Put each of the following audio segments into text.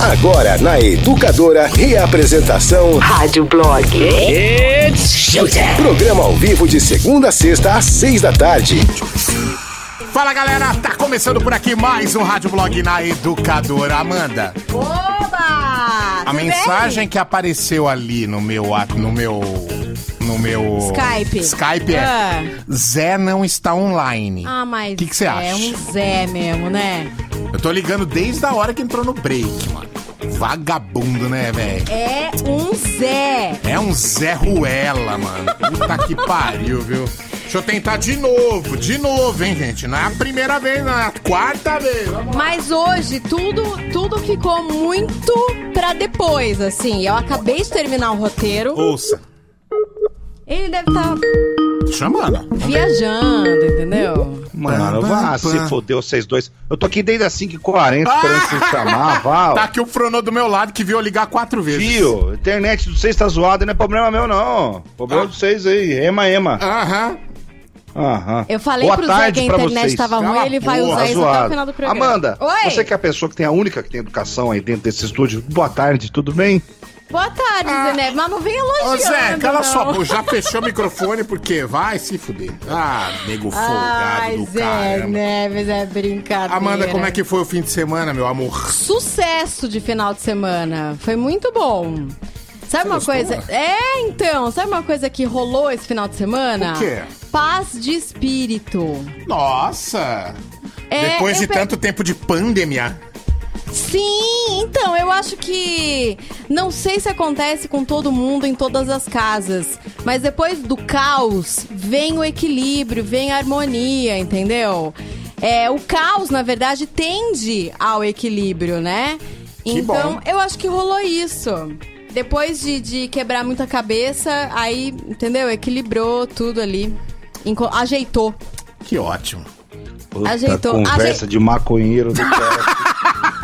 Agora na Educadora, reapresentação Rádio Blog. It's showtime. Programa ao vivo de segunda a sexta às seis da tarde. Fala galera, tá começando por aqui mais um Rádio Blog na Educadora. Amanda, Oba! a mensagem que apareceu ali no meu no meu no meu Skype. Skype é Ah. Zé não está online. Ah, mas Que que você é acha? um Zé mesmo, né? Eu tô ligando desde a hora que entrou no break, mano. Vagabundo, né, velho? É um Zé. É um Zé Ruela, mano. Puta que pariu, viu? Deixa eu tentar de novo, de novo, hein, gente? Não é a primeira vez, não é a quarta vez. Mas hoje tudo, tudo ficou muito pra depois, assim. Eu acabei de terminar o roteiro. Ouça. Ele deve estar Chamando. viajando, entendeu? Mano, vá se pam. fodeu vocês dois. Eu tô aqui desde as 5h40 esperando vocês chamar, vá. Tá aqui o Fronô do meu lado que viu eu ligar quatro vezes. Fio, a internet de vocês tá zoada, não é problema meu, não. Problema Ah. de vocês aí. Ema, ema. Aham. Aham. Eu falei Boa pro Zé que tarde a internet vocês. tava Cala ruim, ele vai porra, usar Tá isso até o final do programa. Amanda, Oi! você que é a pessoa que tem a única que tem educação aí dentro desse estúdio. Boa tarde, tudo bem? Boa tarde, Zé Neves, mas não vem elogiando, Ô Zé, cala não. sua boca. Já fechou o microfone porque vai se fuder. Ah, nego folgado Ai, do Zé caramba. Neves, é brincadeira. Amanda, como é que foi o fim de semana, meu amor? Sucesso de final de semana. Foi muito bom. Sabe uma gostou? coisa? É, então, sabe uma coisa que rolou esse final de semana? O quê? Paz de espírito. Nossa! É, Depois de pe- tanto tempo de pandemia. Sim, então, eu acho que. Não sei se acontece com todo mundo em todas as casas, mas depois do caos vem o equilíbrio, vem a harmonia, entendeu? É, o caos, na verdade, tende ao equilíbrio, né? Que então, bom. eu acho que rolou isso. Depois de, de quebrar muita cabeça, aí, entendeu? Equilibrou tudo ali. Enco- ajeitou. Que ótimo. Puta Ajeitou. conversa Ajei- de maconheiro do cara.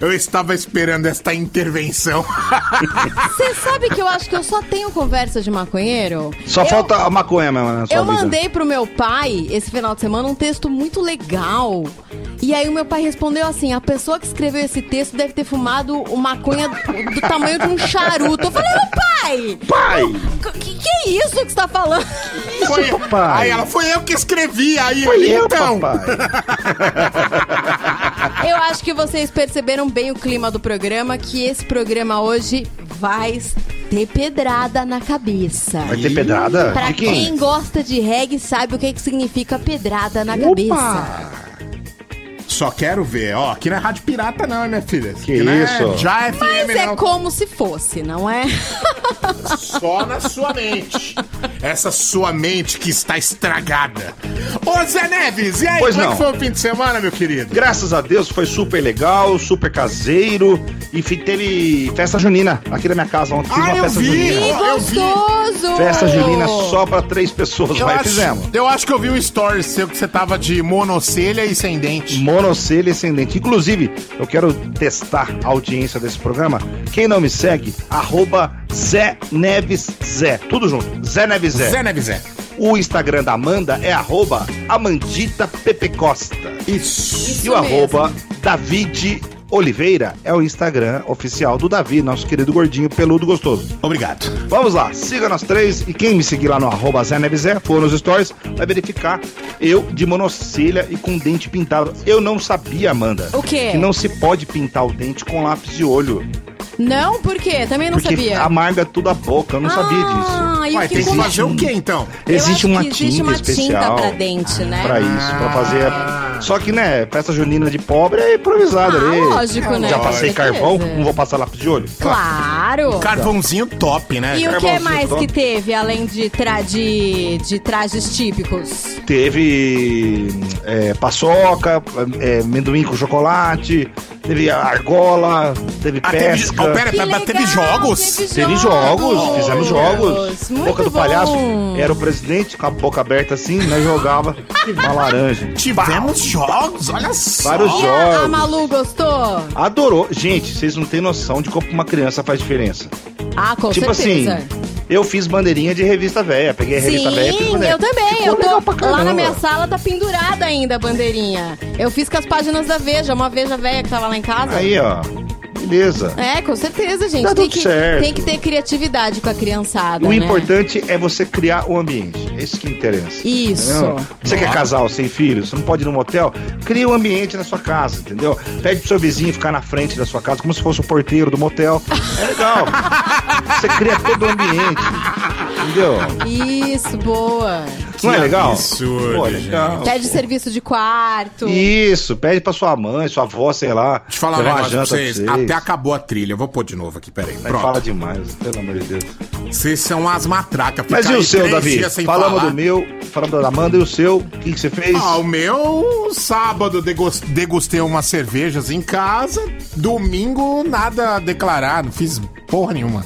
Eu estava esperando esta intervenção. Você sabe que eu acho que eu só tenho conversa de maconheiro? Só Eu- falta a maconha mesmo sua Eu vida. mandei pro meu pai esse final de semana um texto muito legal. E aí o meu pai respondeu assim: a pessoa que escreveu esse texto deve ter fumado uma maconha do, do tamanho de um charuto. Eu falei, ô pai! Pai! Que, que é isso que você tá falando? Foi, papai. Aí ela, foi eu que escrevi. Aí Foi eu, então. papai. Eu acho que vocês perceberam bem o clima do programa, que esse programa hoje vai ter pedrada na cabeça. Vai ter pedrada? Pra quem? quem? gosta de reggae sabe o que, que significa pedrada na cabeça. Só quero ver. Ó, aqui não é rádio pirata, não, minha filha. Que Aqui não é isso? Já FM, Mas é não. como se fosse, não é? Só na sua mente. Essa sua mente que está estragada. Ô, Zé Neves, e aí, Pois como é não. que foi o fim de semana, meu querido? Graças a Deus foi super legal, super caseiro. E fi- teve festa junina aqui na minha casa ontem. Fiz Ah, uma eu festa vi! junina. Que Eu vi. gostoso! Festa junina só pra três pessoas, Eu vai, acho, fizemos. eu acho que eu vi um story seu que você tava de monocelha e sem dente. Monocelha ascendente. Inclusive, eu quero testar a audiência desse programa. Quem não me segue, arroba Zé Neves Zé. Tudo junto. Zé Neves Zé. Zé Neves Zé. O Instagram da Amanda é arroba Amandita Pepe Costa. Isso. Isso e o mesmo. arroba David Oliveira é o Instagram oficial do Davi, nosso querido gordinho peludo gostoso. Obrigado. Vamos lá, siga nós três e quem me seguir lá no arroba Zé Neves Zé, for nos stories, vai verificar eu de monocelha e com dente pintado. Eu não sabia, Amanda. O quê? Que não se pode pintar o dente com lápis de olho. Não, por quê? Também não porque sabia. amarga tudo a boca, eu não sabia disso. Ah, e o Ué, que tem que fazer o quê, então? Existe uma que tinta existe uma especial tinta pra dente, né? pra isso, pra fazer. Ah. Só que, né, festa junina de pobre é improvisada Ah, ali. lógico, né? Já passei carvão, não vou passar lápis de olho. Claro! Carvãozinho top, né? E o que mais top. que teve, além de, tra de, de trajes típicos? Teve é, paçoca, é, amendoim com chocolate, teve argola, teve Ah, teve, pesca. oh, pera, pera, teve legal, jogos? teve Teve jogos, fizemos jogos. Muito Boca do bom. palhaço era o presidente com a boca aberta assim, nós jogava uma laranja. Tivemos jogos, olha só. Vários E a, a jogos. Malu gostou? Adorou. Gente, vocês não têm noção de como uma criança faz diferença. Ah, com tipo certeza. assim, Eu fiz bandeirinha de revista velha. Peguei a revista velha e fiz Sim, bandeirinha. eu também. Ficou Eu legal pra tô, lá na minha sala tá pendurada ainda a bandeirinha. Eu fiz com as páginas da Veja, uma Veja velha que tava lá em casa. Aí, ó. Beleza. É, com certeza, gente. Tá tem, que, certo. tem que ter criatividade com a criançada. O né? importante é você criar o ambiente. É isso que interessa. Isso. Entendeu? Você quer casal sem filhos? Você não pode ir no motel? Cria um ambiente na sua casa, entendeu? Pede pro seu vizinho ficar na frente da sua casa, como se fosse o porteiro do motel. É legal. você cria todo o ambiente. Entendeu? Isso, boa. Não é legal? absurdo, Pô, é legal. Pede serviço de quarto. Isso, pede pra sua mãe, sua avó, sei lá. Deixa eu falar um uma negócio pra janta vocês. Até acabou a trilha. Eu vou pôr de novo aqui, peraí. Mas fala Pronto. demais, pelo amor de Deus. Vocês são as matracas. Mas e o seu, Davi? sem Falamos falar. do meu, falamos da Amanda e o seu. O que, que você fez? Ah, o meu, sábado degustei umas cervejas em casa. Domingo, nada a declarar. Não fiz porra nenhuma.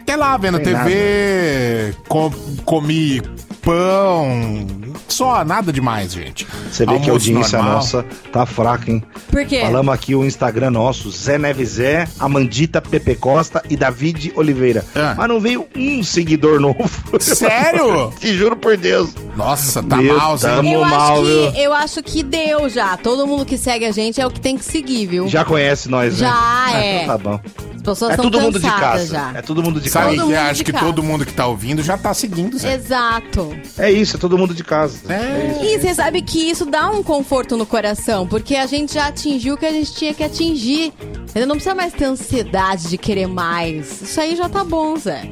Até lá, vendo Tem TV, com- comi pão. Só, nada demais, gente. Você vê que a Almoço audiência normal. nossa tá fraca, hein? Por quê? Falamos aqui o Instagram nosso, Zé Nevezé, Amandita Pepe Costa e David Oliveira. Ah. Mas não veio um seguidor novo. Sério? Te juro por Deus. Nossa, tá Meu mal, Zé. Deus. Eu mal, acho, viu? que, eu acho que deu já. Todo mundo que segue a gente é o que tem que seguir, viu? Já conhece nós, né? Já, Ah, é. então tá bom. As pessoas É estão todo mundo de casa. já. É todo mundo de Sabe Todo casa. que mundo acho de que casa. todo mundo que tá ouvindo já tá seguindo, Zé. Exato. É isso, é todo mundo de casa. É. E você sabe que isso dá um conforto no coração, porque a gente já atingiu o que a gente tinha que atingir. Ele não precisa mais ter ansiedade de querer mais. Isso aí já tá bom, Zé.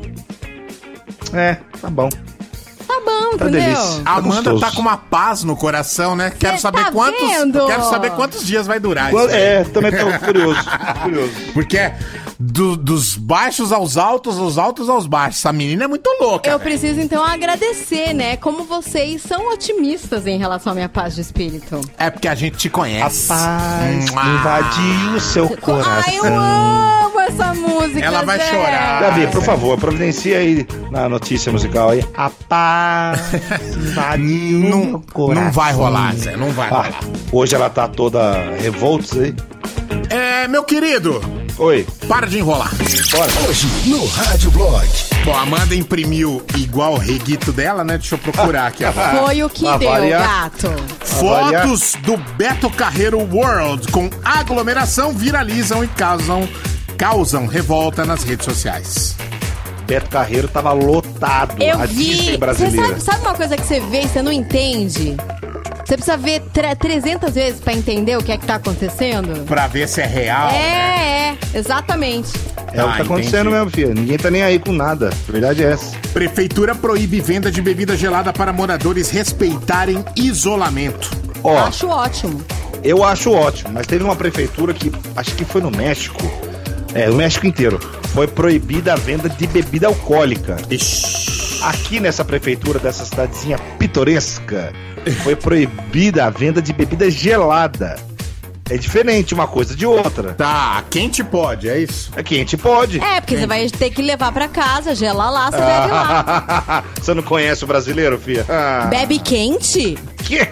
É, tá bom. Tá bom, Tá entendeu? delícia. A Amanda gostoso. tá com uma paz no coração, né? Quero saber tá quantos. vendo? Quero saber quantos dias vai durar Qual- isso. É, também tô curioso. curioso. Porque do- dos baixos aos altos, dos altos aos baixos. Essa menina é muito louca. Eu velho. preciso então agradecer, né? Como vocês são otimistas em relação à minha paz de espírito. É porque a gente te A conhece. paz Mua. invadiu o seu coração. Ai, eu amo essa música. Ela vai Zé. chorar. Davi, por favor, providencia aí na notícia musical aí. A paz invadiu Não, meu coração. não vai rolar, Zé. Não vai Ah, rolar. hoje ela tá toda revoltos aí. É, meu querido, Oi, para de enrolar. bora. Hoje no Rádio Blog. Bom, a Amanda imprimiu igual o reguito dela, né? Deixa eu procurar aqui agora. Foi o que deu, gato. Fotos do Beto Carreiro World com aglomeração viralizam e causam, causam revolta nas redes sociais. Beto Carreiro tava lotado. Eu a vi. Disney Você brasileira. sabe, sabe uma coisa que você vê e você não entende? Você precisa ver tre- 300 vezes pra entender o que é que tá acontecendo? Pra ver se é real. É, é, exatamente. É o que Ah, tá acontecendo entendi. mesmo, filho. Ninguém tá nem aí com nada. Verdade é essa. Prefeitura proíbe venda de bebida gelada para moradores respeitarem isolamento. Ó, Acho ótimo. eu acho ótimo, mas teve uma prefeitura que, acho que foi no México, é, no México inteiro, foi proibida a venda de bebida alcoólica. Ixi. Aqui nessa prefeitura dessa cidadezinha pitoresca, foi proibida a venda de bebida gelada. É diferente uma coisa de outra. Tá, quente pode, é isso? Aqui a gente pode. É, porque você vai ter que levar pra casa, gelar lá, você bebe lá. Você não conhece o brasileiro, filha? Ah, Bebe quente? que?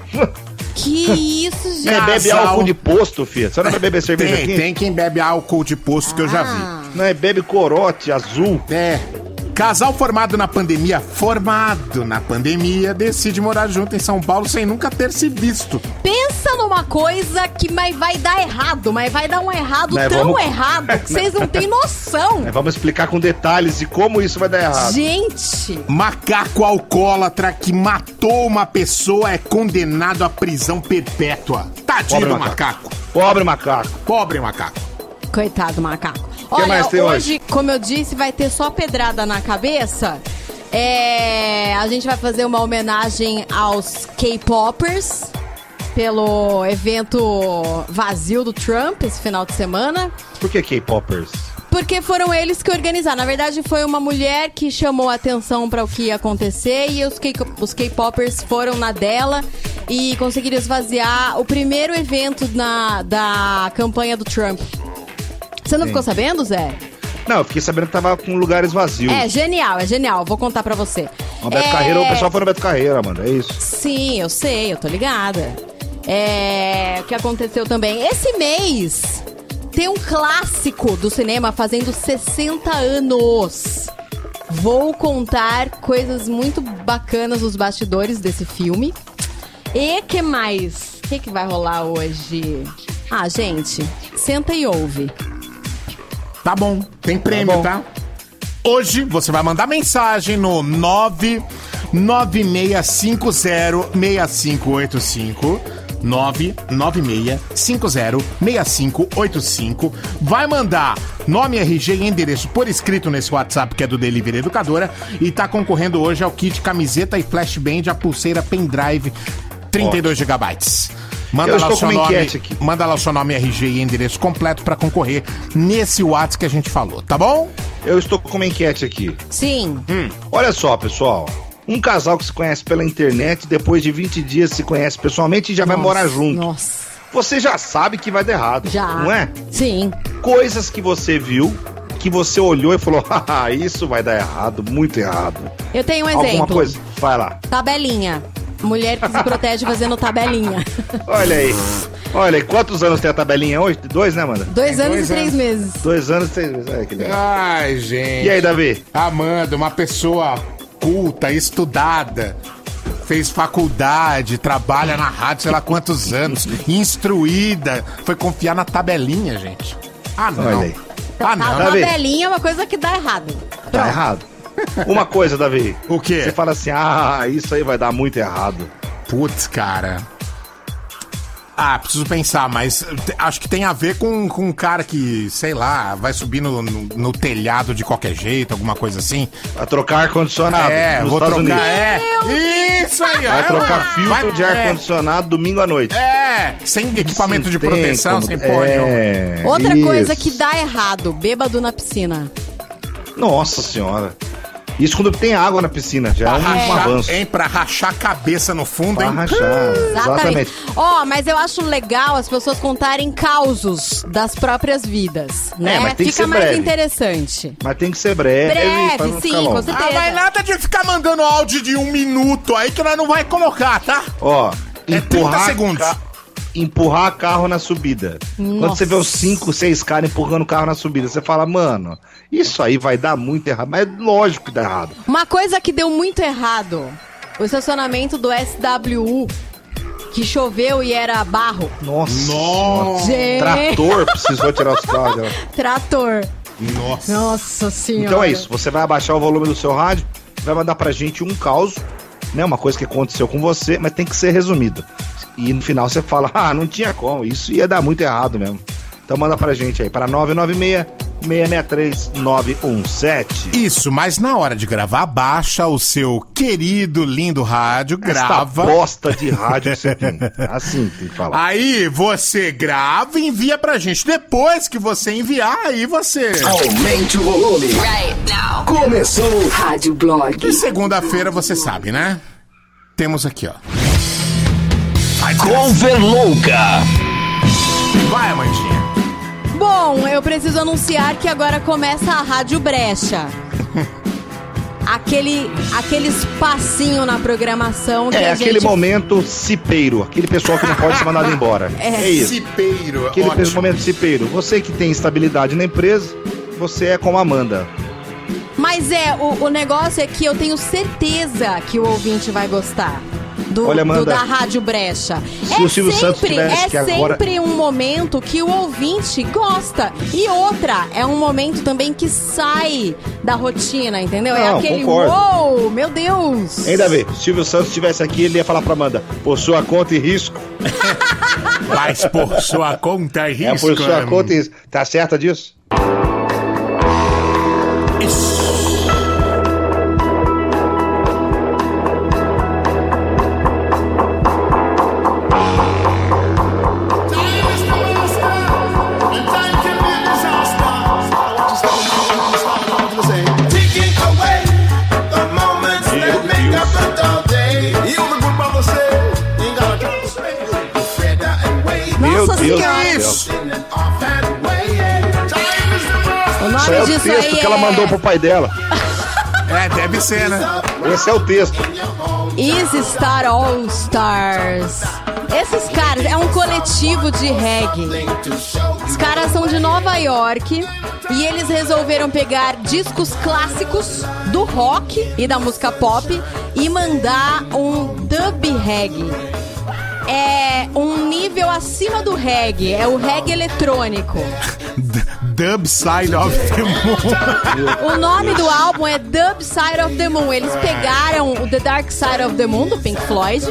Que isso, gente. Bebe álcool de posto, filha? Você não vai beber cerveja Tem, aqui? tem quem bebe álcool de posto que eu já vi. Ah. Não é bebe corote azul. É. Casal formado na pandemia, formado na pandemia, decide morar junto em São Paulo sem nunca ter se visto. Pensa numa coisa que mas vai dar errado, mas vai dar um errado Mas tão vamos- errado que vocês não têm noção. Vamos explicar com detalhes de como isso vai dar errado. Gente, Macaco alcoólatra que matou uma pessoa é condenado à prisão perpétua. Tadinho Pobre do macaco. macaco. Pobre macaco. Pobre macaco. coitado do macaco. Olha, tem hoje, como eu disse, vai ter só pedrada na cabeça. É, a gente vai fazer uma homenagem aos K-popers pelo evento vazio do Trump esse final de semana. Por que K-popers? Porque foram eles que organizaram. Na verdade, foi uma mulher que chamou a atenção para o que ia acontecer e os K- os K-popers foram na dela e conseguiram esvaziar o primeiro evento na, da campanha do Trump. Você não ficou sabendo, Zé? Não, eu fiquei sabendo que tava com lugares vazios. É genial, é genial. Vou contar pra você. O Beto É, Carreira, o pessoal foi no Beto Carreira, mano. É isso. Sim, eu sei, eu tô ligada. É, o que aconteceu também? Esse mês tem um clássico do cinema fazendo 60 anos. Vou contar coisas muito bacanas nos bastidores desse filme. E que mais? O que, que vai rolar hoje? Ah, gente, senta e ouve. Tá bom, tem prêmio, bom. tá? Hoje você vai mandar mensagem no 996506585. 996506585. Vai mandar nome, RG e endereço por escrito nesse WhatsApp que é do Delivery Educadora e tá concorrendo hoje ao kit camiseta e flashband, a pulseira pendrive 32 GB. Manda Eu lá, seu com uma nome, enquete aqui. manda lá o seu nome, RG e endereço completo pra concorrer nesse WhatsApp que a gente falou, tá bom? Eu estou com uma enquete aqui. Sim. Olha só, pessoal. Um casal que se conhece pela internet, depois de 20 dias se conhece pessoalmente e já vai Nossa, morar junto. Nossa. Você já sabe que vai dar errado. Já. Não é? Sim. Coisas que você viu, que você olhou e falou, haha, isso vai dar errado, muito errado. Eu tenho um Alguma exemplo. coisa? Vai lá. Tabelinha. Mulher que se protege fazendo tabelinha. Olha aí. Olha aí, quantos anos tem a tabelinha hoje? Dois, né, Amanda? Dois anos dois e três anos. meses. Dois anos e três meses. Olha que legal. Ai, gente. E aí, Davi? Amanda, uma pessoa culta, estudada, fez faculdade, trabalha na rádio, sei lá quantos anos, instruída, foi confiar na tabelinha, gente. Ah, não. Olha aí. Ah, A não. Davi. tabelinha é uma coisa que dá errado. Tá Pronto. errado. Uma coisa, Davi. O quê? Você fala assim, ah, isso aí vai dar muito errado. Putz, cara. Ah, preciso pensar, mas acho que tem a ver com, com um cara que, sei lá, vai subir no, no, no telhado de qualquer jeito, alguma coisa assim. Vai trocar ar-condicionado é, nos vou Estados trocar. Unidos. É. Isso aí, ó. Vai trocar filtro Vai- de é. ar-condicionado domingo à noite. É, sem equipamento de Sim, proteção, como- sem porra é, Outra isso. coisa que dá errado, bêbado na piscina. Nossa senhora. Isso quando tem água na piscina, já é Pra um, um rachar, avanço. hein? Pra rachar a cabeça no fundo, Pra hein? rachar, Exatamente. exatamente. Ó, mas eu acho legal as pessoas contarem causos das próprias vidas, né? É, mas tem que Fica ser mais breve. interessante. Mas tem que ser breve. pra Breve, não sim, com certeza. Ah, mas nada de ficar mandando áudio de um minuto aí que nós não vai colocar, tá? Ó, É 30 segundos. ca- Empurrar carro na subida. Quando Nossa. você vê os 5, 6 caras empurrando o carro na subida, você fala, mano, isso aí vai dar muito errado. Mas é lógico que dá errado. Uma coisa que deu muito errado: o estacionamento do SWU, que choveu e era barro. Nossa. Nossa. Trator precisou tirar os carros trator. Nossa. Nossa senhora. Então é isso, você vai abaixar o volume do seu rádio, vai mandar pra gente um caos, né? Uma coisa que aconteceu com você, mas tem que ser resumido. E no final você fala, ah, não tinha como, isso ia dar muito errado mesmo. Então manda pra gente aí, para 996 663 917. Isso, mas na hora de gravar, baixa o seu querido, lindo rádio, Esta grava. bosta de rádio que você tem. Assim tem que falar. Aí você grava e envia pra gente. Depois que você enviar, aí você. Aumente o volume. Right now. Começou. Rádio Blog. E segunda-feira você sabe, né? Temos aqui, ó. Vai, Cover louca. vai Amandinha. Bom, eu preciso anunciar que agora começa a Rádio Brecha. Aquele, aquele espacinho na programação que É a aquele gente... momento cipeiro, aquele pessoal que não pode ser mandado embora. É, isso. Cipeiro, Aquele ótimo. momento cipeiro. Você que tem estabilidade na empresa, você é como a Amanda. Mas é, o, o negócio é que eu tenho certeza que o ouvinte vai gostar. Do, Olha, do- Amanda, da Rádio Brecha. se é o Silvio Santos sempre, é que agora- sempre um momento que o ouvinte gosta. E outra, é um momento também que sai da rotina, entendeu? é Não, aquele concordo. uou, meu Deus! Ainda bem, se o Silvio Santos estivesse aqui, ele ia falar pra Amanda, por sua conta e risco. Mas por sua conta e É risco. por sua conta e risco. Tá certa disso? Texto que ela é mandou pro pai dela. É, deve ser, né? Esse é o texto. Easy Star All Stars. Esses caras é um coletivo de reggae. Os caras são de Nova York e eles resolveram pegar discos clássicos do rock e da música pop e mandar um dub reggae. É um nível acima do reggae, é o reggae eletrônico. Dub Side of the Moon. O nome do álbum é Dub Side of the Moon. Eles pegaram o The Dark Side of the Moon do Pink Floyd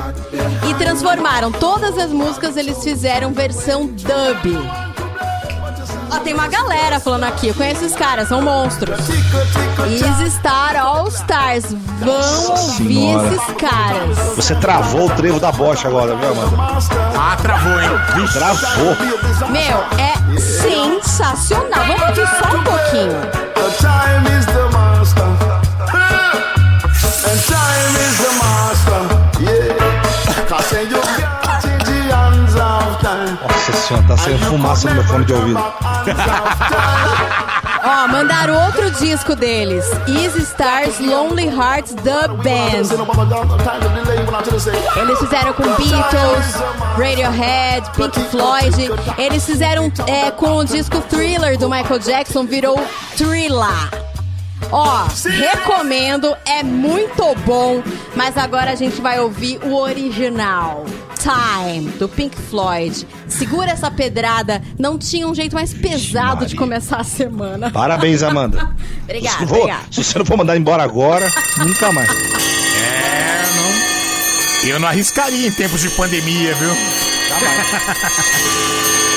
e transformaram todas as músicas, eles fizeram versão dub. Ó, tem uma galera falando aqui, eu conheço esses caras, são monstros. Easy Star All Stars, vão ouvir Senhora. esses caras. Você travou o trevo da bocha agora, viu, Amanda? Ah, travou, hein? Vixe. Travou. Meu, é sensacional. Vamos ouvir só um pouquinho. Nossa senhora, tá saindo fumaça no meu fone de ouvido. Ó, mandaram outro disco deles. Easy Stars Lonely Hearts Dub Band. Eles fizeram com Beatles, Radiohead, Pink Floyd. Eles fizeram é, com o disco Thriller do Michael Jackson, virou Thriller. Ó, recomendo, é muito bom, mas agora a gente vai ouvir o original. Time, do Pink Floyd. Segura essa pedrada, não tinha um jeito mais pesado de começar a semana. Parabéns, Amanda. Obrigada, se, não for- obrigada. se você não for mandar embora agora, nunca mais. É, não. Eu não arriscaria em tempos de pandemia, viu? across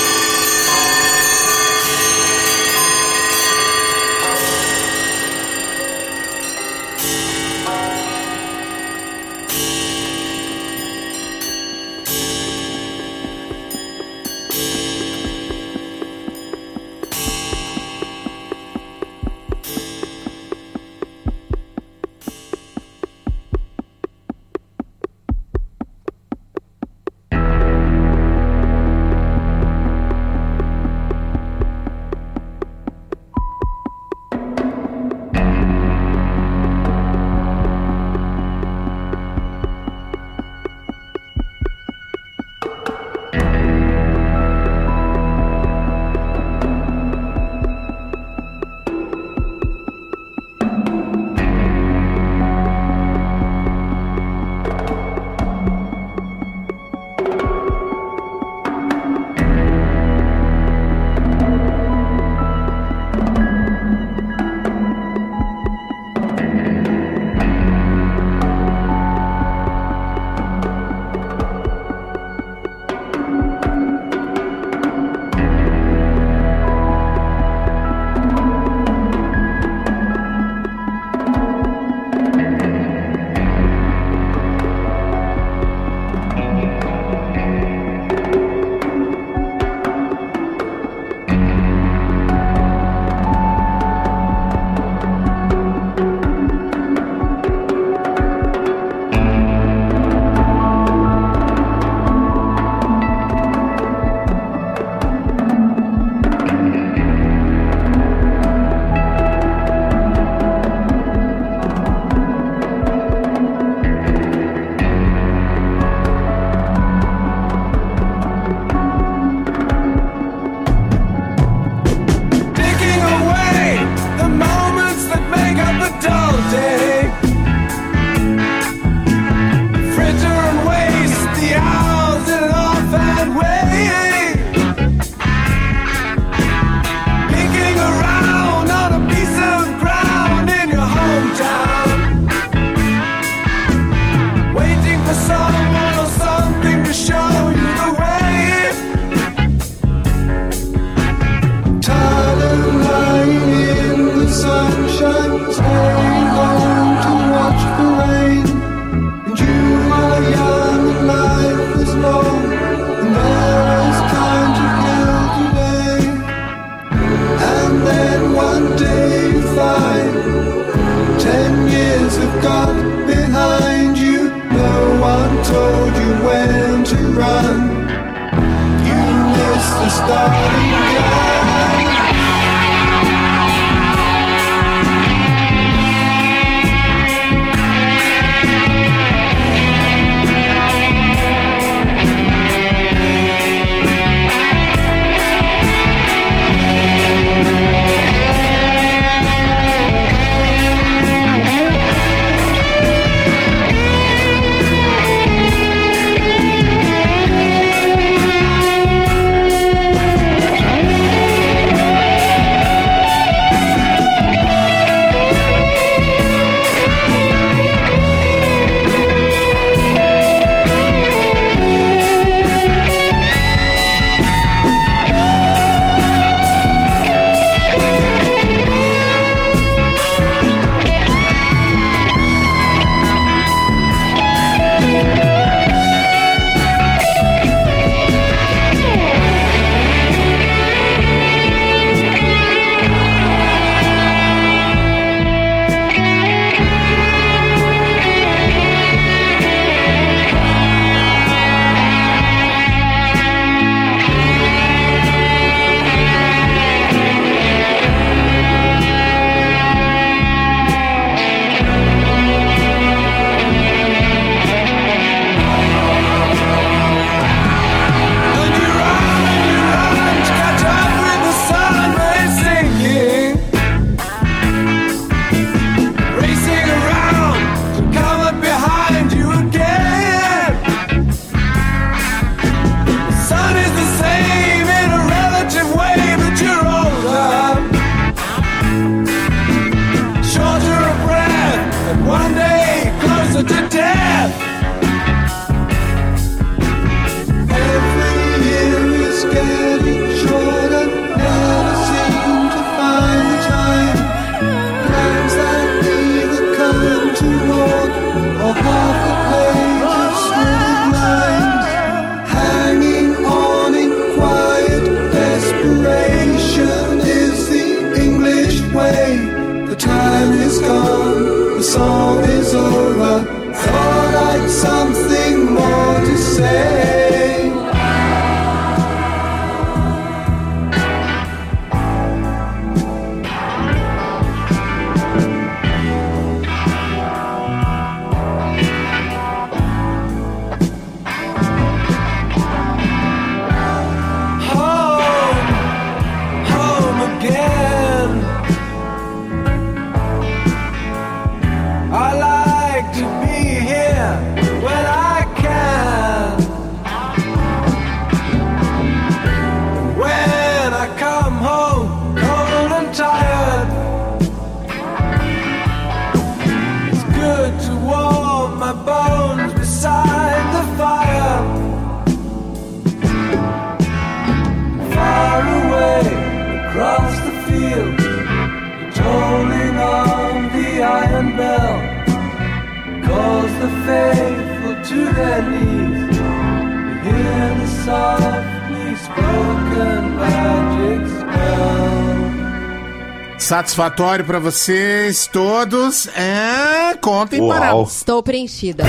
Satisfatório pra vocês todos. É, contem Uau. para. Estou preenchida.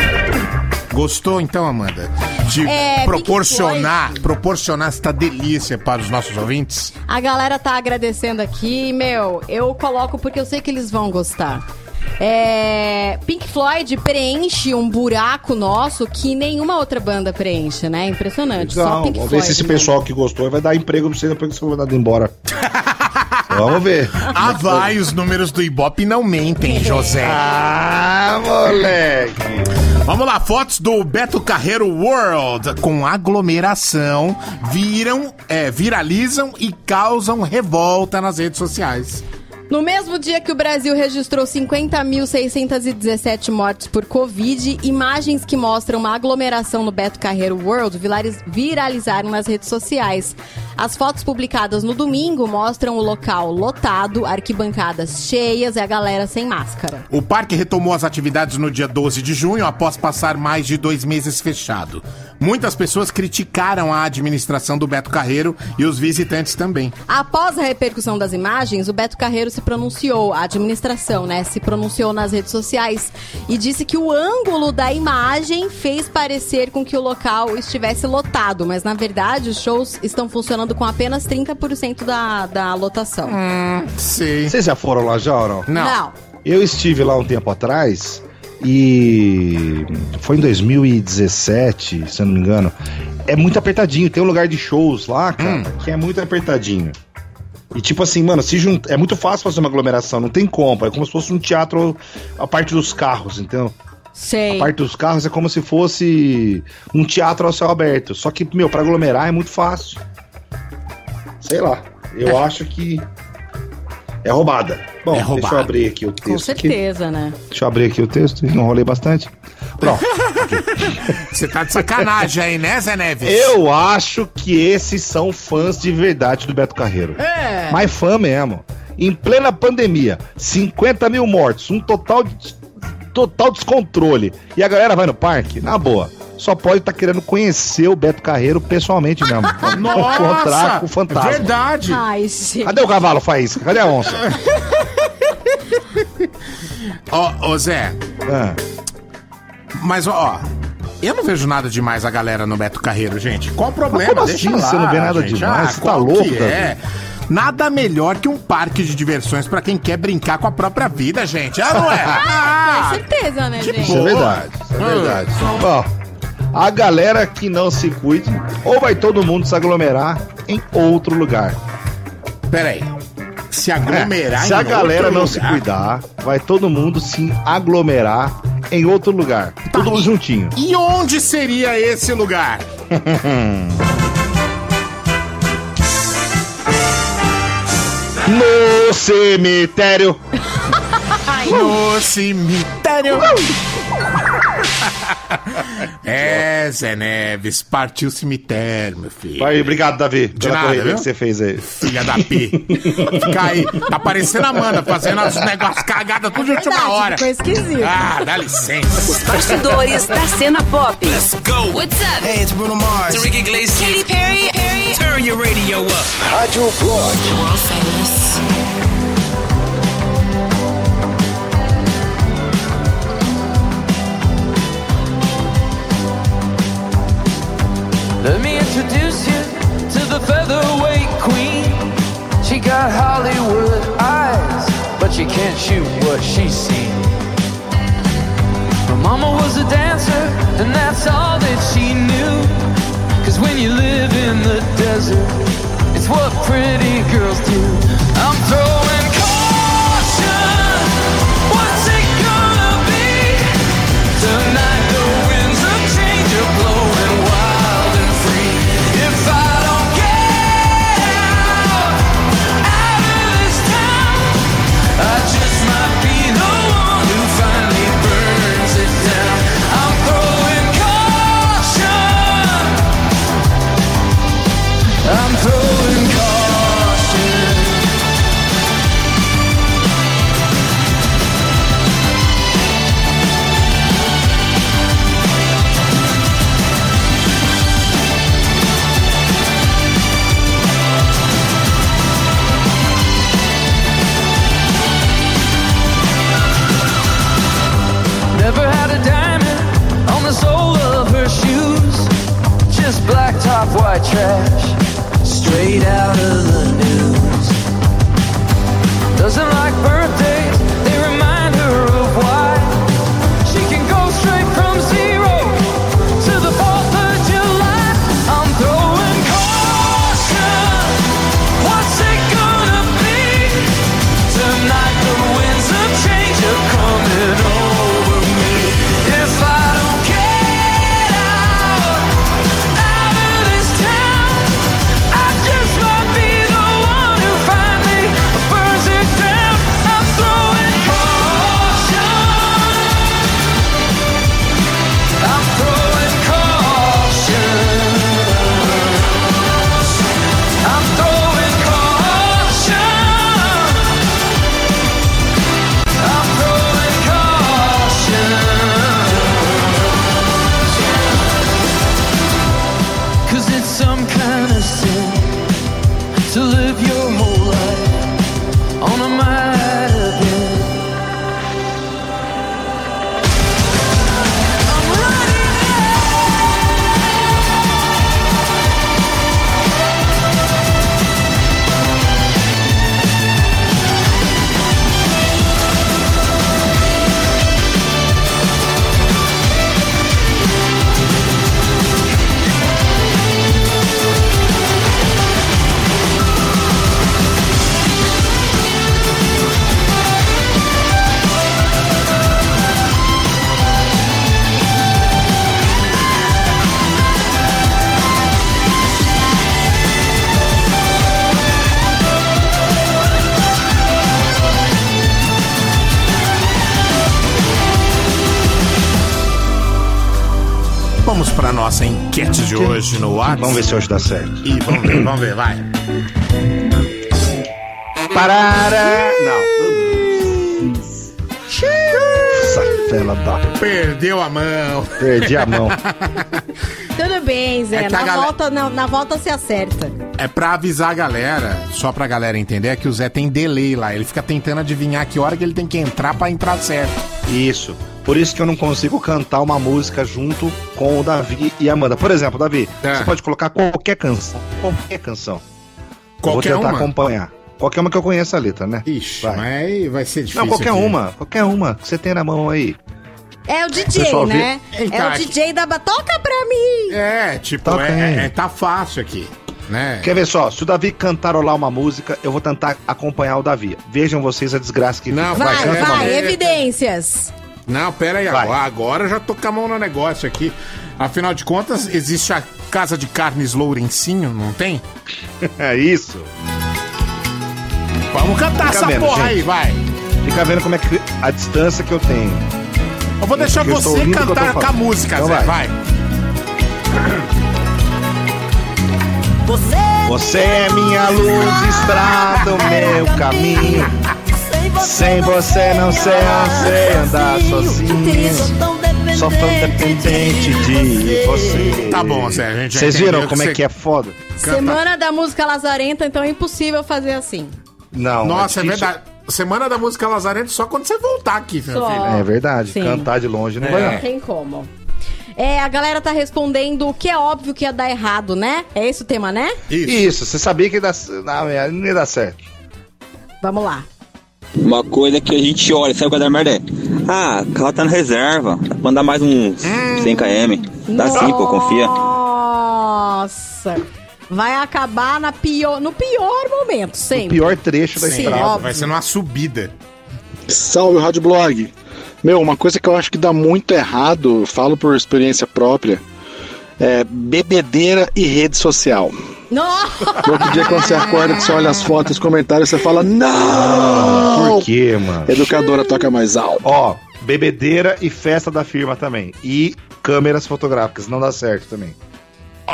Gostou então, Amanda? De É, proporcionar, proporcionar esta delícia para os nossos ouvintes? A galera tá agradecendo aqui. Meu, eu coloco porque eu sei que eles vão gostar. É, Pink Floyd preenche um buraco nosso que nenhuma outra banda preenche, né? Impressionante. Só. Pink Vamos Floyd. ver se esse né? pessoal que gostou vai dar emprego pra você depois que você for mandado embora. Vamos ver. Ah, vai, os números do Ibope não mentem, José. Ah, moleque. Vamos lá, fotos do Beto Carreiro World com aglomeração viram, é, viralizam e causam revolta nas redes sociais. No mesmo dia que o Brasil registrou 50.617 mortes por Covid, imagens que mostram uma aglomeração no Beto Carreiro World viraliz- viralizaram nas redes sociais. As fotos publicadas no domingo mostram o local lotado, arquibancadas cheias e a galera sem máscara. O parque retomou as atividades no dia 12 de junho, após passar mais de dois meses fechado. Muitas pessoas criticaram a administração do Beto Carreiro e os visitantes também. Após a repercussão das imagens, o Beto Carreiro se pronunciou, a administração, né, se pronunciou nas redes sociais e disse que o ângulo da imagem fez parecer com que o local estivesse lotado, mas na verdade os shows estão funcionando com apenas 30% da, da lotação. Sei. Vocês já foram lá já ou não? Não. Eu estive lá um tempo atrás e foi em 2017, se eu não me engano. É muito apertadinho. Tem um lugar de shows lá, cara, que é muito apertadinho. E tipo assim, mano, se é muito fácil fazer uma aglomeração, não tem como. É como se fosse um teatro a parte dos carros, entendeu? Sei. A parte dos carros é como se fosse um teatro ao céu aberto. Só que, meu, pra aglomerar é muito fácil. Sei lá. Eu acho que é roubada. Bom, É deixa roubada. eu abrir aqui o Com texto. aqui. certeza, né? Deixa eu abrir aqui o texto, enrolei bastante. Pronto. Você tá de sacanagem aí, né, Zé Neves? Eu acho que esses são fãs de verdade do Beto Carreiro. É. Mas fã mesmo. Em plena pandemia, 50 mil mortos, um total de, total descontrole. E a galera vai no parque? Na boa. Só pode estar querendo conhecer o Beto Carreiro pessoalmente mesmo. Encontrar com o fantasma. verdade. Ai, gente. Cadê o cavalo, Faísca? Cadê a onça? Ó, ô Zé, Ah, mas ó, eu não vejo nada demais a galera no Beto Carreiro, gente. Qual o problema? como Deixa assim lá, você não vê nada gente. demais? Ah, Você tá qual louco, é? Nada melhor que um parque de diversões pra quem quer brincar com a própria vida, gente. Ah, não é? Com Ah, certeza, né, gente? isso é verdade. Isso é Ah. verdade. Ó, a galera que não se cuide, ou vai todo mundo se aglomerar em outro lugar. Peraí. Se aglomerar É, se em a galera não se cuidar, vai todo mundo se aglomerar em outro lugar. Tudo juntinho. E onde seria esse lugar? No cemitério. No cemitério. é, Zé Neves, partiu o cemitério, meu filho. Vai, obrigado, Davi, pela nada, viu? que você fez aí. Filha da P. Fica aí. Tá parecendo a Amanda, fazendo os negócios cagadas tudo de última hora. Ficou esquisito. Ah, dá licença. Bastidores da cena pop. Let's go. What's up? Hey, it's Bruno Mars. Enrique Iglesias. Katy Perry, Perry. Turn your radio up. Rádio Blog. World famous. Got Hollywood eyes, but she can't shoot what she's seen. Her mama was a dancer, and that's all that she knew. Cause when you live in the desert, it's what pretty girls do. Trash, straight out of no WhatsApp. Vamos ver se hoje dá certo. Ih, vamos ver, vamos ver, vai. Parara! Não. Essa fela da. Perdeu a mão. Perdi a mão. Tudo bem, Zé. É na, galera- volta, na, na volta se acerta. É pra avisar a galera, só pra galera entender, é que o Zé tem delay lá. Ele fica tentando adivinhar que hora que ele tem que entrar pra entrar certo. Isso. Por isso que eu não consigo cantar uma música junto com o Davi e a Amanda. Por exemplo, Davi, É. você pode colocar qualquer canção. Qualquer canção. Qualquer eu vou tentar uma. acompanhar. Qualquer uma que eu conheça a letra, né? Ixi, Vai. mas vai ser difícil. Não, qualquer aqui. uma. Qualquer uma que você tem na mão aí. É o DJ, Pessoal, né? Eita, é o DJ da... ba- Toca pra mim! É, tipo, Toca é, é- tá fácil aqui, né? Quer ver só? Se o Davi cantarolar uma música, eu vou tentar acompanhar o Davi. Vejam vocês a desgraça que Não, fica. Vai, vai, música. evidências. Não, pera aí, Vai. agora, agora eu já tô com a mão no negócio aqui. Afinal de contas, existe a Casa de Carnes Lourencinho, não tem? É isso. Vamos cantar Fica essa vendo, porra gente. aí, vai. Fica vendo como é que a distância que eu tenho. Eu vou deixar Eu você cantar com a música, Então Zé, vai. vai. Você é minha luz, estrada, o meu caminho. Sem você não sei onde andar sozinho. Só tão dependente de você. Tá bom, Zé, a gente já Vocês entendeu viram como é que é foda? Canta. Semana da música lazarenta, então é impossível fazer assim. Não. Nossa, é, difícil. verdade. Semana da Música Lazarento só quando você voltar aqui, meu Só. filho. É verdade. Sim. Cantar de longe não É. vai Não não. tem como. É, a galera tá respondendo o que é óbvio que ia dar errado, né? É esse o tema, né? Isso. Isso, você sabia que ia dar, não, não ia dar certo. Vamos lá. Uma coisa que a gente olha, sabe qual é a merda? é? Ah, o carro tá na reserva. Dá pra andar mais uns 100 km. Dá sim, pô, confia. Nossa. Vai acabar na pior, no pior momento, O sempre. pior trecho da Sim, estrada. óbvio. Vai ser numa subida. Salve, Rádio Blog. Meu, uma coisa que eu acho que dá muito errado, falo por experiência própria, é bebedeira e rede social. Nossa. No outro dia, quando você acorda, que você olha as fotos, os comentários, você fala, não! Por quê, mano? Educadora toca mais alto. Ó, bebedeira e festa da firma também. E câmeras fotográficas, não dá certo também.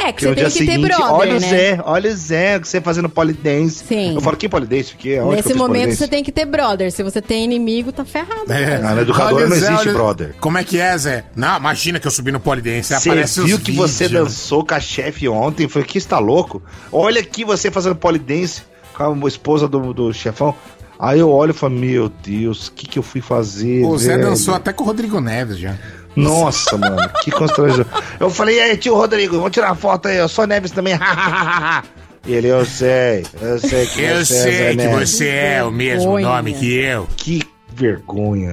É, que você tem dia que ter seguinte, brother, olha o né? Zé, olha o Zé, você fazendo polidense. Sim. Eu falo, que polidense? Que é? Onde que Nesse fiz momento polidense? você tem que ter brother. Se você tem inimigo, tá ferrado. É. Na Olha o não Zé, existe olha- brother. Como é que é, Zé? Não, imagina que eu subi no Polidense. Você Aparece viu os que você vídeos. dançou com a chefe ontem? Foi que está louco? Olha aqui você fazendo polidense com a esposa do, do chefão. Aí eu olho e falo, meu Deus, o que, que eu fui fazer? O Zé velho? dançou até com o Rodrigo Neves já. Nossa, mano, que constrangedor. Eu falei, e aí, tio Rodrigo, vamos tirar foto aí, eu sou Neves também. e ele, eu sei, eu sei que Eu você é sei Zé que Neves. você é o mesmo Vergonha. nome que eu. Que vergonha.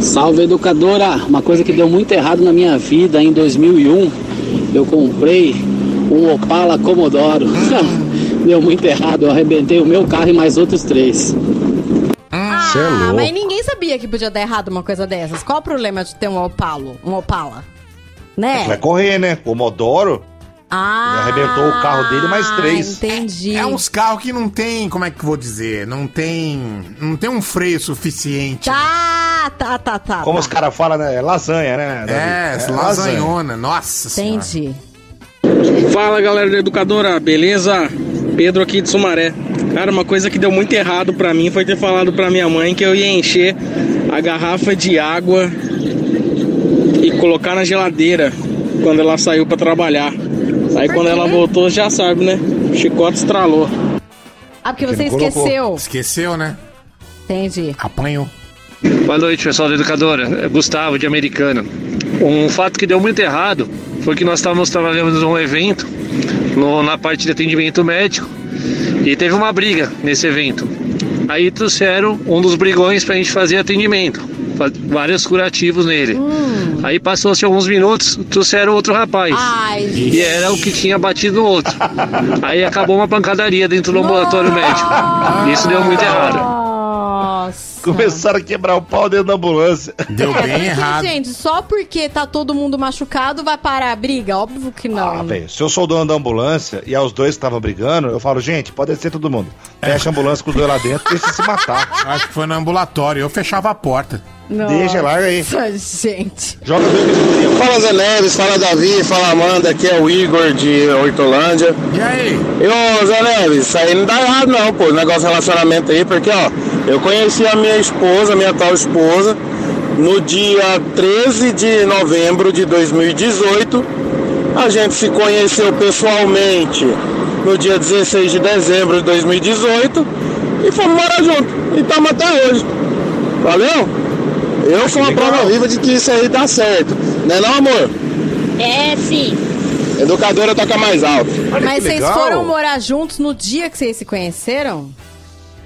Salve educadora! Uma coisa que deu muito errado na minha vida em 2001, eu comprei um Opala Commodoro. deu muito errado, eu arrebentei o meu carro e mais outros três. Você é Ah, louco. mas ninguém sabia que podia dar errado uma coisa dessas. Qual o problema de ter um Opalo? Um Opala? Né? Vai correr, né? Comodoro. Ah, Ele arrebentou o carro dele, mais três. Entendi. É uns carros que não tem, como é que eu vou dizer? Não tem. Não tem um freio suficiente. Tá, tá, tá, tá. Como tá. os caras falam, né? É lasanha, né? É, Davi? lasanhona. Nossa senhora. Entendi. Fala galera da educadora, beleza? Pedro aqui de Sumaré. Cara, uma coisa que deu muito errado pra mim foi ter falado pra minha mãe que eu ia encher a garrafa de água e colocar na geladeira quando ela saiu pra trabalhar. Aí quando ela voltou, já sabe, né? O chicote estralou. Ah, porque Que você colocou. esqueceu. Esqueceu, né? Entendi. Apanhou. Boa noite, pessoal da Educadora. É Gustavo, de Americana. Um fato que deu muito errado foi que nós estávamos trabalhando num evento no- na parte de atendimento médico e teve uma briga nesse evento. Aí trouxeram um dos brigões para a gente fazer atendimento, vários curativos nele. Aí passou-se alguns minutos, trouxeram outro rapaz. Ai, E era o que tinha batido no outro. Aí acabou uma pancadaria dentro do ambulatório médico. Isso deu muito errado. Começaram a quebrar o pau dentro da ambulância. Deu É, bem errado. gente, só porque tá todo mundo machucado vai parar a briga? Óbvio que não. Ah, velho, se eu sou o dono da ambulância e aos dois que estavam brigando, eu falo, gente, pode descer todo mundo. Fecha a ambulância com os dois lá dentro e deixa se matar. Acho que foi no ambulatório. Eu fechava a porta. Nossa, Deixa, larga aí. gente. Joga minutinhos. Fala Zé Neves, fala Davi, fala Amanda, aqui é o Igor de Hortolândia. E aí? E ô Zé Neves, isso aí não dá errado não, pô, o negócio de relacionamento aí, porque ó, eu conheci a minha esposa, minha tal esposa, no dia 13 de novembro de 2018. A gente se conheceu pessoalmente no dia 16 de dezembro de 2018 e fomos morar junto. E estamos até hoje. Valeu? Eu sou uma prova viva de que isso aí dá certo. Não é não, amor? É sim. Educadora toca mais alto. Mas vocês foram morar juntos no dia que vocês se conheceram?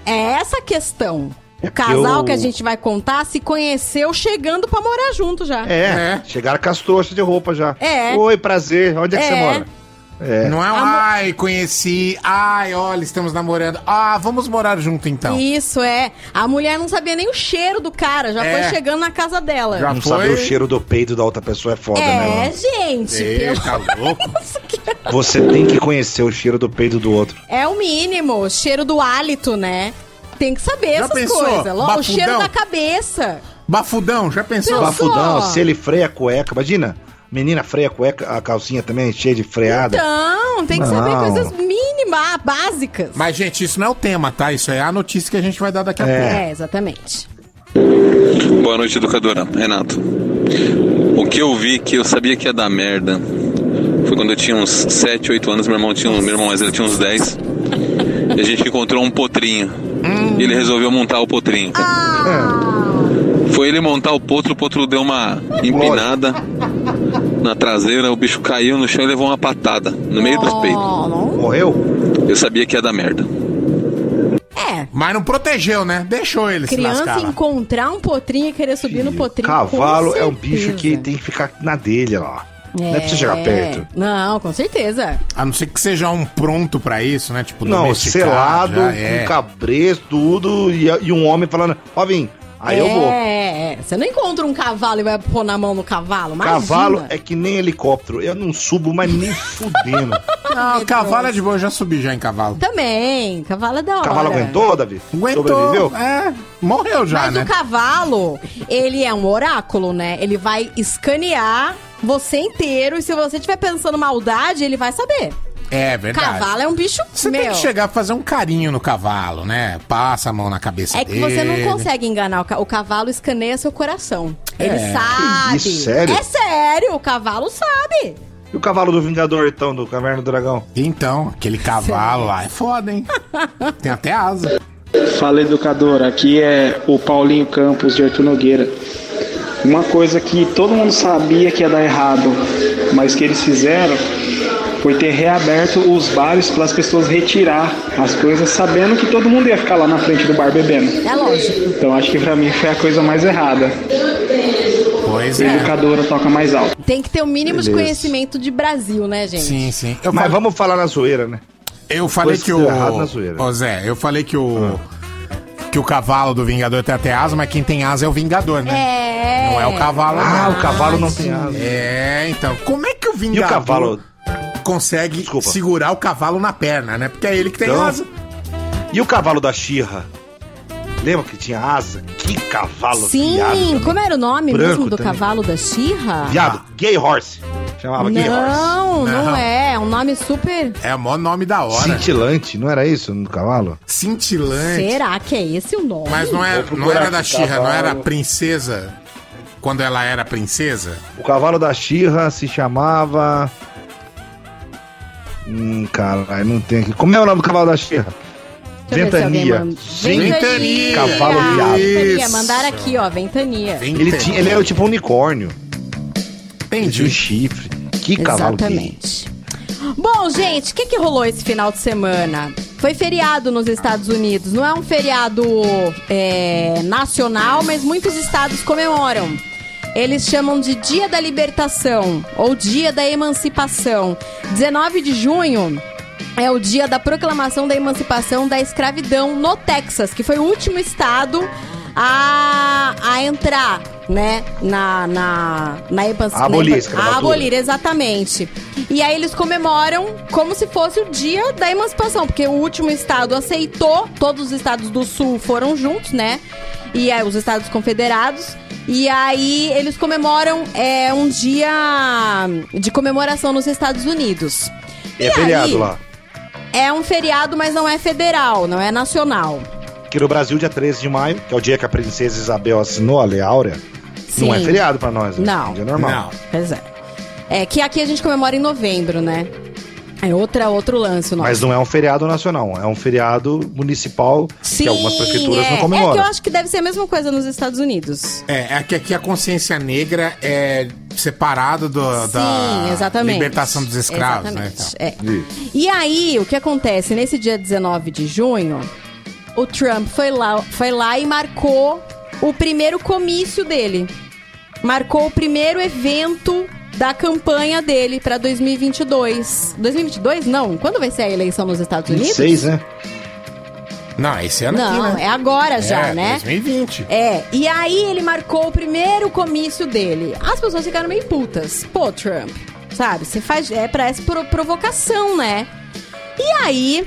É essa a questão. O casal eu- que a gente vai contar se conheceu chegando pra morar junto já. É, chegaram com as trouxas de roupa já. É. Oi, prazer. Onde é que É. você mora? É. Não é um, ai, conheci. Ai, olha, estamos namorando. Ah, vamos morar junto então. Isso é. A mulher não sabia nem o cheiro do cara, já É. foi chegando na casa dela. Já Não foi. saber o cheiro do peito da outra pessoa é foda, né? é, gente. Tá louco? Você tem que conhecer o cheiro do peito do outro. É o mínimo. O cheiro do hálito, né? Tem que saber Já essas pensou? coisas. Lo- O Bafudão? cheiro da cabeça. Bafudão, já pensou? Pensou? Bafudão, se ele freia a cueca, imagina. Menina freia a cueca, a calcinha também cheia de freada. Então, tem que saber Não. coisas mínimas, básicas. Mas, gente, isso não é o tema, tá? Isso é a notícia que a gente vai dar daqui a pouco. É, exatamente. Boa noite, educadora. Renato. O que eu vi que eu sabia que ia dar merda foi quando eu tinha uns 7, 8 anos, meu irmão tinha um, meu irmão mais velho tinha uns 10. E a gente encontrou um potrinho. E ele resolveu montar o potrinho. Foi ele montar o potro, o potro deu uma empinada na traseira, o bicho caiu no chão e levou uma patada no meio dos peitos. Morreu? Eu sabia que ia dar merda. É. Mas não protegeu, né? Deixou ele se Criança lascar lá. encontrar um potrinho e querer subir no potrinho. Cavalo com é um bicho certeza. que tem que ficar na dele lá. Não é pra você chegar perto. Não, com certeza. A não ser que seja um pronto pra isso, né? Tipo, Não, domesticado, selado, já é. com cabresto, tudo, e, e um homem falando, ó, vem, aí é, eu vou. é, você não encontra um cavalo e vai pôr na mão no cavalo, imagina. Cavalo é que nem helicóptero. Eu não subo, mas nem fudendo. Não, cavalo é de boa, eu já subi já em cavalo. Também, cavalo é da hora. Cavalo aguentou, Davi? Aguentou, Sobreviveu? é, morreu já, Mas né? o cavalo, ele é um oráculo, né? Ele vai escanear você inteiro e se você estiver pensando maldade, ele vai saber. É verdade. Cavalo é um bicho, Você meu. tem que chegar a fazer um carinho no cavalo, né? Passa a mão na cabeça É que dele. você não consegue enganar o, ca- o cavalo, escaneia seu coração. Ele É. sabe. Que isso, sério? É sério, o cavalo sabe. E o cavalo do Vingador, então, do Caverna do Dragão? Então, aquele cavalo lá é foda, hein? Tem até asa. Fala educadora, aqui é o Paulinho Campos de Arthur Nogueira. Uma coisa que todo mundo sabia que ia dar errado, mas que eles fizeram foi ter reaberto os bares para as pessoas retirar as coisas, sabendo que todo mundo ia ficar lá na frente do bar bebendo. É lógico. Então acho que pra mim foi a coisa mais errada. Pois A é. educadora toca mais alto. Tem que ter o mínimo de Beleza. conhecimento de Brasil, né, gente? Sim, sim. Eu Mas vamos falar na zoeira, né? eu falei Coisa que que o. deu errado na zoeira. Ô Zé, eu falei que o. Que o cavalo do Vingador tem até asa, mas quem tem asa é o Vingador, né? É. Não é o cavalo, Ah, não. o cavalo não tem asa. É, então. Como é que o E Vingador o cavalo? Consegue Desculpa. segurar o cavalo na perna, né? Porque é ele que tem Então, asa. E o cavalo da Xirra? Lembra que tinha asa? Que cavalo Sim, viado. como era o nome Branco mesmo do também. cavalo da Xirra? Viado, gay horse. Chamava gay horse. Não, não, Não. é. É um nome super. É o maior nome da hora. Cintilante, não era isso no cavalo? Cintilante. Será que é esse o nome? Mas não, é, não era da Xirra, não era princesa. Quando ela era princesa? O cavalo da Xirra se chamava. Hum, caralho, não tem aqui. Como é o nome do cavalo da Xirra? Ventania. manda- Gente, Ventania. Cavalo viado. Ventania, mandaram aqui, ó, Ventania. Ele, tinha, ele era tipo um unicórnio. Ele tinha um chifre. Que cavalo gay. Exatamente. Bom, gente, o que, que rolou esse final de semana? Foi feriado nos Estados Unidos. Não é um feriado é, nacional, mas muitos estados comemoram. Eles chamam de Dia da Libertação ou Dia da Emancipação. 19 de junho é o dia da proclamação da emancipação da escravidão no Texas, que foi o último estado a, a entrar, né, na, na, na emancipação. A abolir a abolir, exatamente. E aí eles comemoram como se fosse o dia da emancipação, porque o último estado aceitou, todos os estados do sul foram juntos, né? E aí os estados confederados. E aí eles comemoram é, um dia de comemoração nos Estados Unidos. É E feriado aí, lá. É um feriado, mas não é federal, não é nacional. Que no Brasil, dia 13 de maio, que é o dia que a princesa Isabel assinou a Lei Áurea, Sim. não é feriado pra nós. né? Não. É dia normal. Não. Pois é. É que aqui a gente comemora em novembro, né? É outra, outro lance nosso. Mas não é um feriado nacional, é um feriado municipal que algumas prefeituras é, não É que comemoram. eu acho que deve ser a mesma coisa nos Estados Unidos. É, é que aqui a consciência negra é separado do, da Sim, exatamente. libertação dos escravos, Exatamente, né? é. E aí, o que acontece? Nesse dia 19 de junho, o Trump foi lá, foi lá e marcou o primeiro comício dele. Marcou o primeiro evento da campanha dele pra 2022. 2022? Não. Quando vai ser a eleição nos Estados Unidos? 26, né? Não, esse ano Não, aqui, né? é agora já, É, né? 2020. É, e aí ele marcou o primeiro comício dele. As pessoas ficaram meio putas. Pô, Trump, sabe? Você faz. É, parece pro- provocação, né? E aí.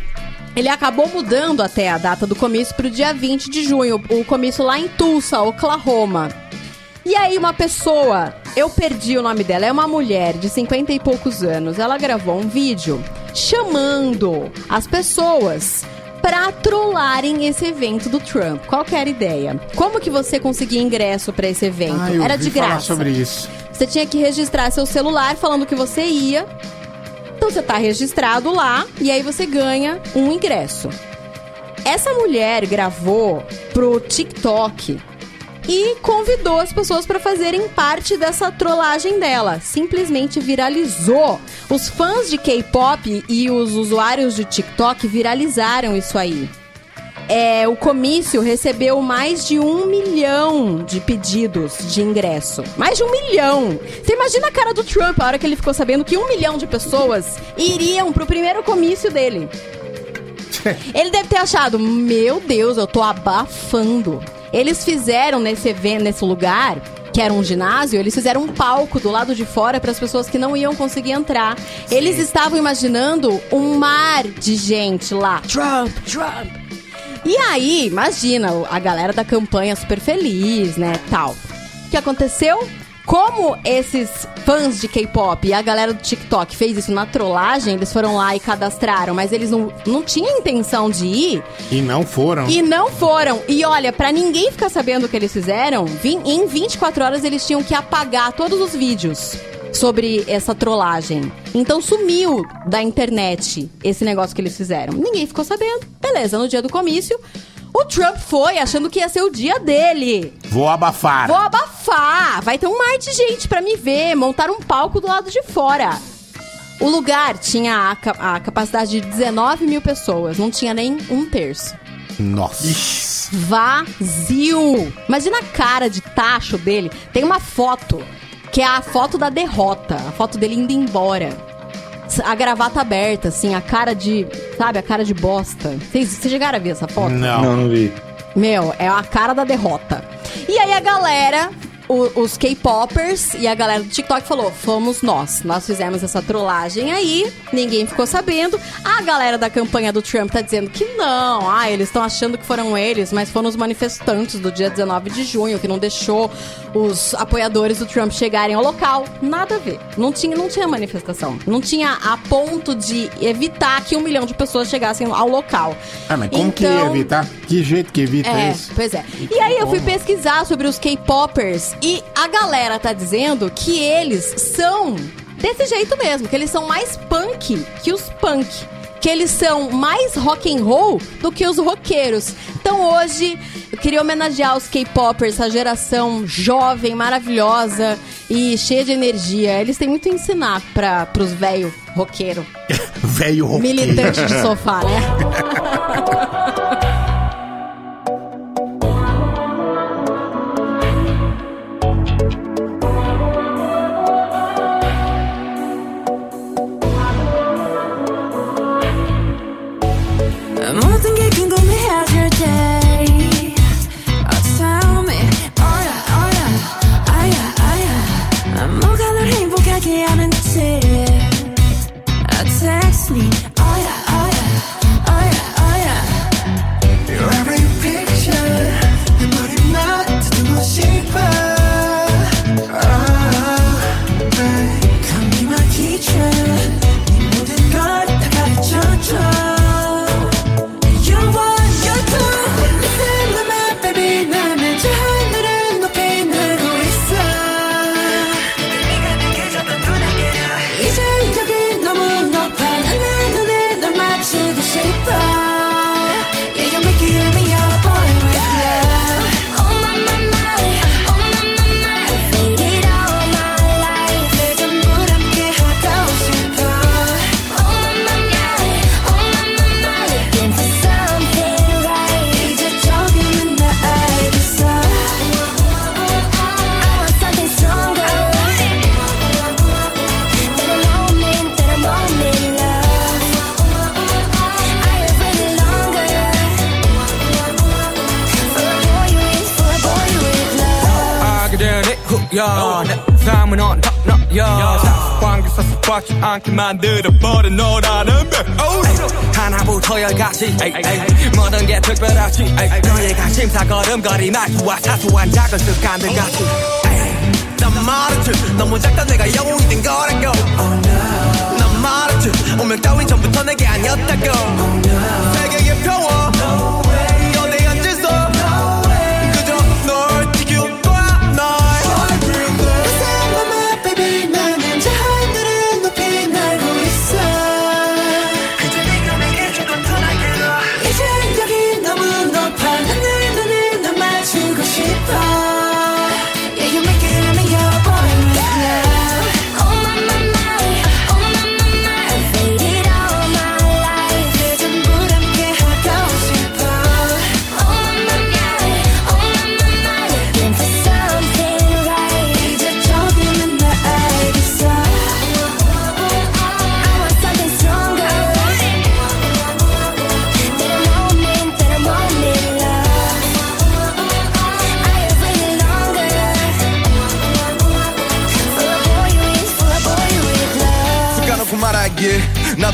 Ele acabou mudando até a data do comício pro dia 20 de junho, o comício lá em Tulsa, Oklahoma. E aí uma pessoa, eu perdi o nome dela, é uma mulher de 50 e poucos anos. Ela gravou um vídeo chamando as pessoas pra trollarem esse evento do Trump. Qual que era a ideia? Como que você conseguia ingresso pra esse evento? Ah, eu era de falar graça. sobre isso. Você tinha que registrar seu celular falando que você ia. Então você tá registrado lá e aí você ganha um ingresso. Essa mulher gravou pro TikTok e convidou as pessoas para fazerem parte dessa trollagem dela. Simplesmente viralizou. Os fãs de K-pop e os usuários de TikTok viralizaram isso aí. É, o comício recebeu mais de um milhão de pedidos de ingresso. Mais de um milhão! Você imagina a cara do Trump a hora que ele ficou sabendo que um milhão de pessoas iriam pro primeiro comício dele. Ele deve ter achado, meu Deus, eu tô abafando. Eles fizeram nesse evento, nesse lugar, que era um ginásio, eles fizeram um palco do lado de fora para as pessoas que não iam conseguir entrar. Eles estavam imaginando um mar de gente lá. Trump, Trump. E aí, imagina, a galera da campanha super feliz, né, tal. O que aconteceu? Como esses fãs de K-pop e a galera do TikTok fez isso na trollagem, eles foram lá e cadastraram, mas eles não, não tinham intenção de ir E não foram. e não foram. E olha, pra ninguém ficar sabendo o que eles fizeram, em 24 horas eles tinham que apagar todos os vídeos sobre essa trollagem. Então sumiu da internet esse negócio que eles fizeram. Ninguém ficou sabendo. Beleza, no dia do comício, O Trump foi achando que ia ser o dia dele. Vou abafar. Vou abafar. Vai ter um mar de gente pra me ver. Montar um palco do lado de fora. O lugar tinha a, ca- a capacidade de 19 mil pessoas. Não tinha nem um terço. Nossa. Vazio. Imagina a cara de tacho dele. Tem uma foto, que é a foto da derrota. A foto dele indo embora. A gravata aberta, assim, a cara de. Sabe, a cara de bosta. Vocês vocês chegaram a ver essa foto? Não, não vi. Meu, é a cara da derrota. E aí a galera, o- os K-popers e a galera do TikTok falou: fomos nós. Nós fizemos essa trollagem aí, ninguém ficou sabendo. A galera da campanha do Trump tá dizendo que não. Ah, eles estão achando que foram eles, mas foram os manifestantes do dia 19 de junho que não deixou os apoiadores do Trump chegarem ao local. Nada a ver. Não tinha, não tinha manifestação. Não tinha a ponto de evitar que um milhão de pessoas chegassem ao local. Ah, mas como que Então- evita? Que jeito que evita É, isso? pois é. E aí eu fui pesquisar sobre os K-popers e a galera tá dizendo que eles são desse jeito mesmo, que eles são mais punk que os punk. Que eles são mais rock and roll do que os roqueiros. Então hoje eu queria homenagear os K-popers, essa geração jovem, maravilhosa e cheia de energia. Eles têm muito a ensinar para pros velho roqueiro, Velho roqueiro. militante de sofá, né? Oh 않게 만들어버린 너라는 백 하나부터 열까지. 모든 게 특별하지. 너의 관심사 걸음걸이 말투와 사소한 작은 습관들 같이 에이. 난 말했지. 너무 작다. 내가 영웅이 된 거라고. 난 말했지. 운명 따윈 전부터 내게 아니었다고. 세계의 평화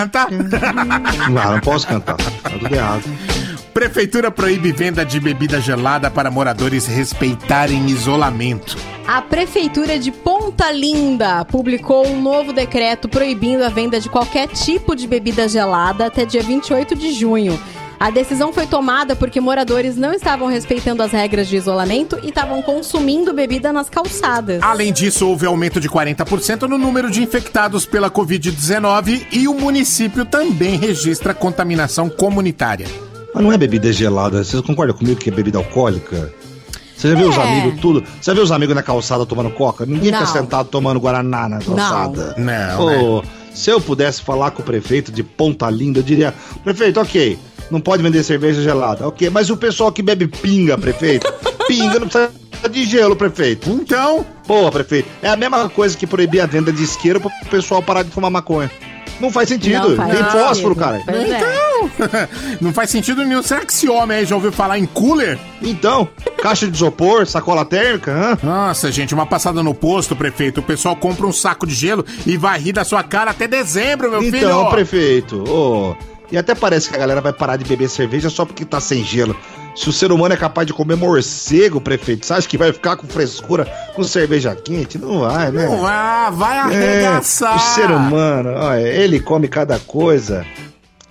canta. Não, não posso cantar. Tá tudo errado. Prefeitura proíbe venda de bebida gelada para moradores respeitarem isolamento. A Prefeitura de Ponta Linda publicou um novo decreto proibindo a venda de qualquer tipo de bebida gelada até dia 28 de junho. A decisão foi tomada porque moradores não estavam respeitando as regras de isolamento e estavam consumindo bebida nas calçadas. Além disso, houve aumento de 40% no número de infectados pela Covid-19 e o município também registra contaminação comunitária. Mas não é bebida gelada. Vocês concordam comigo que é bebida alcoólica? Você já viu os É. amigos tudo? Você já viu os amigos na calçada tomando coca? Ninguém Não. fica sentado tomando Guaraná na calçada. Não, Ô, Se eu pudesse falar com o prefeito de Ponta Linda, eu diria: prefeito, ok, não pode vender cerveja gelada. Ok, mas o pessoal que bebe pinga, prefeito? pinga não precisa de gelo, prefeito. Então? Porra, prefeito. É a mesma coisa que proibir a venda de isqueiro pro pessoal parar de fumar maconha. Não faz sentido. Não faz Tem sentido. fósforo, cara. É. Então, não faz sentido nenhum. Será que esse homem aí já ouviu falar em cooler? Então, caixa de isopor, sacola térmica, hã? Nossa, gente, uma passada no posto, prefeito. O pessoal compra um saco de gelo e vai rir da sua cara até dezembro, meu filho. Então, prefeito, ô, e até parece que a galera vai parar de beber cerveja só porque tá sem gelo. Se o ser humano é capaz de comer morcego, prefeito, você acha que vai ficar com frescura com cerveja quente? Não vai, né? Não vai, vai É, arregaçar. o ser humano, olha, ele come cada coisa.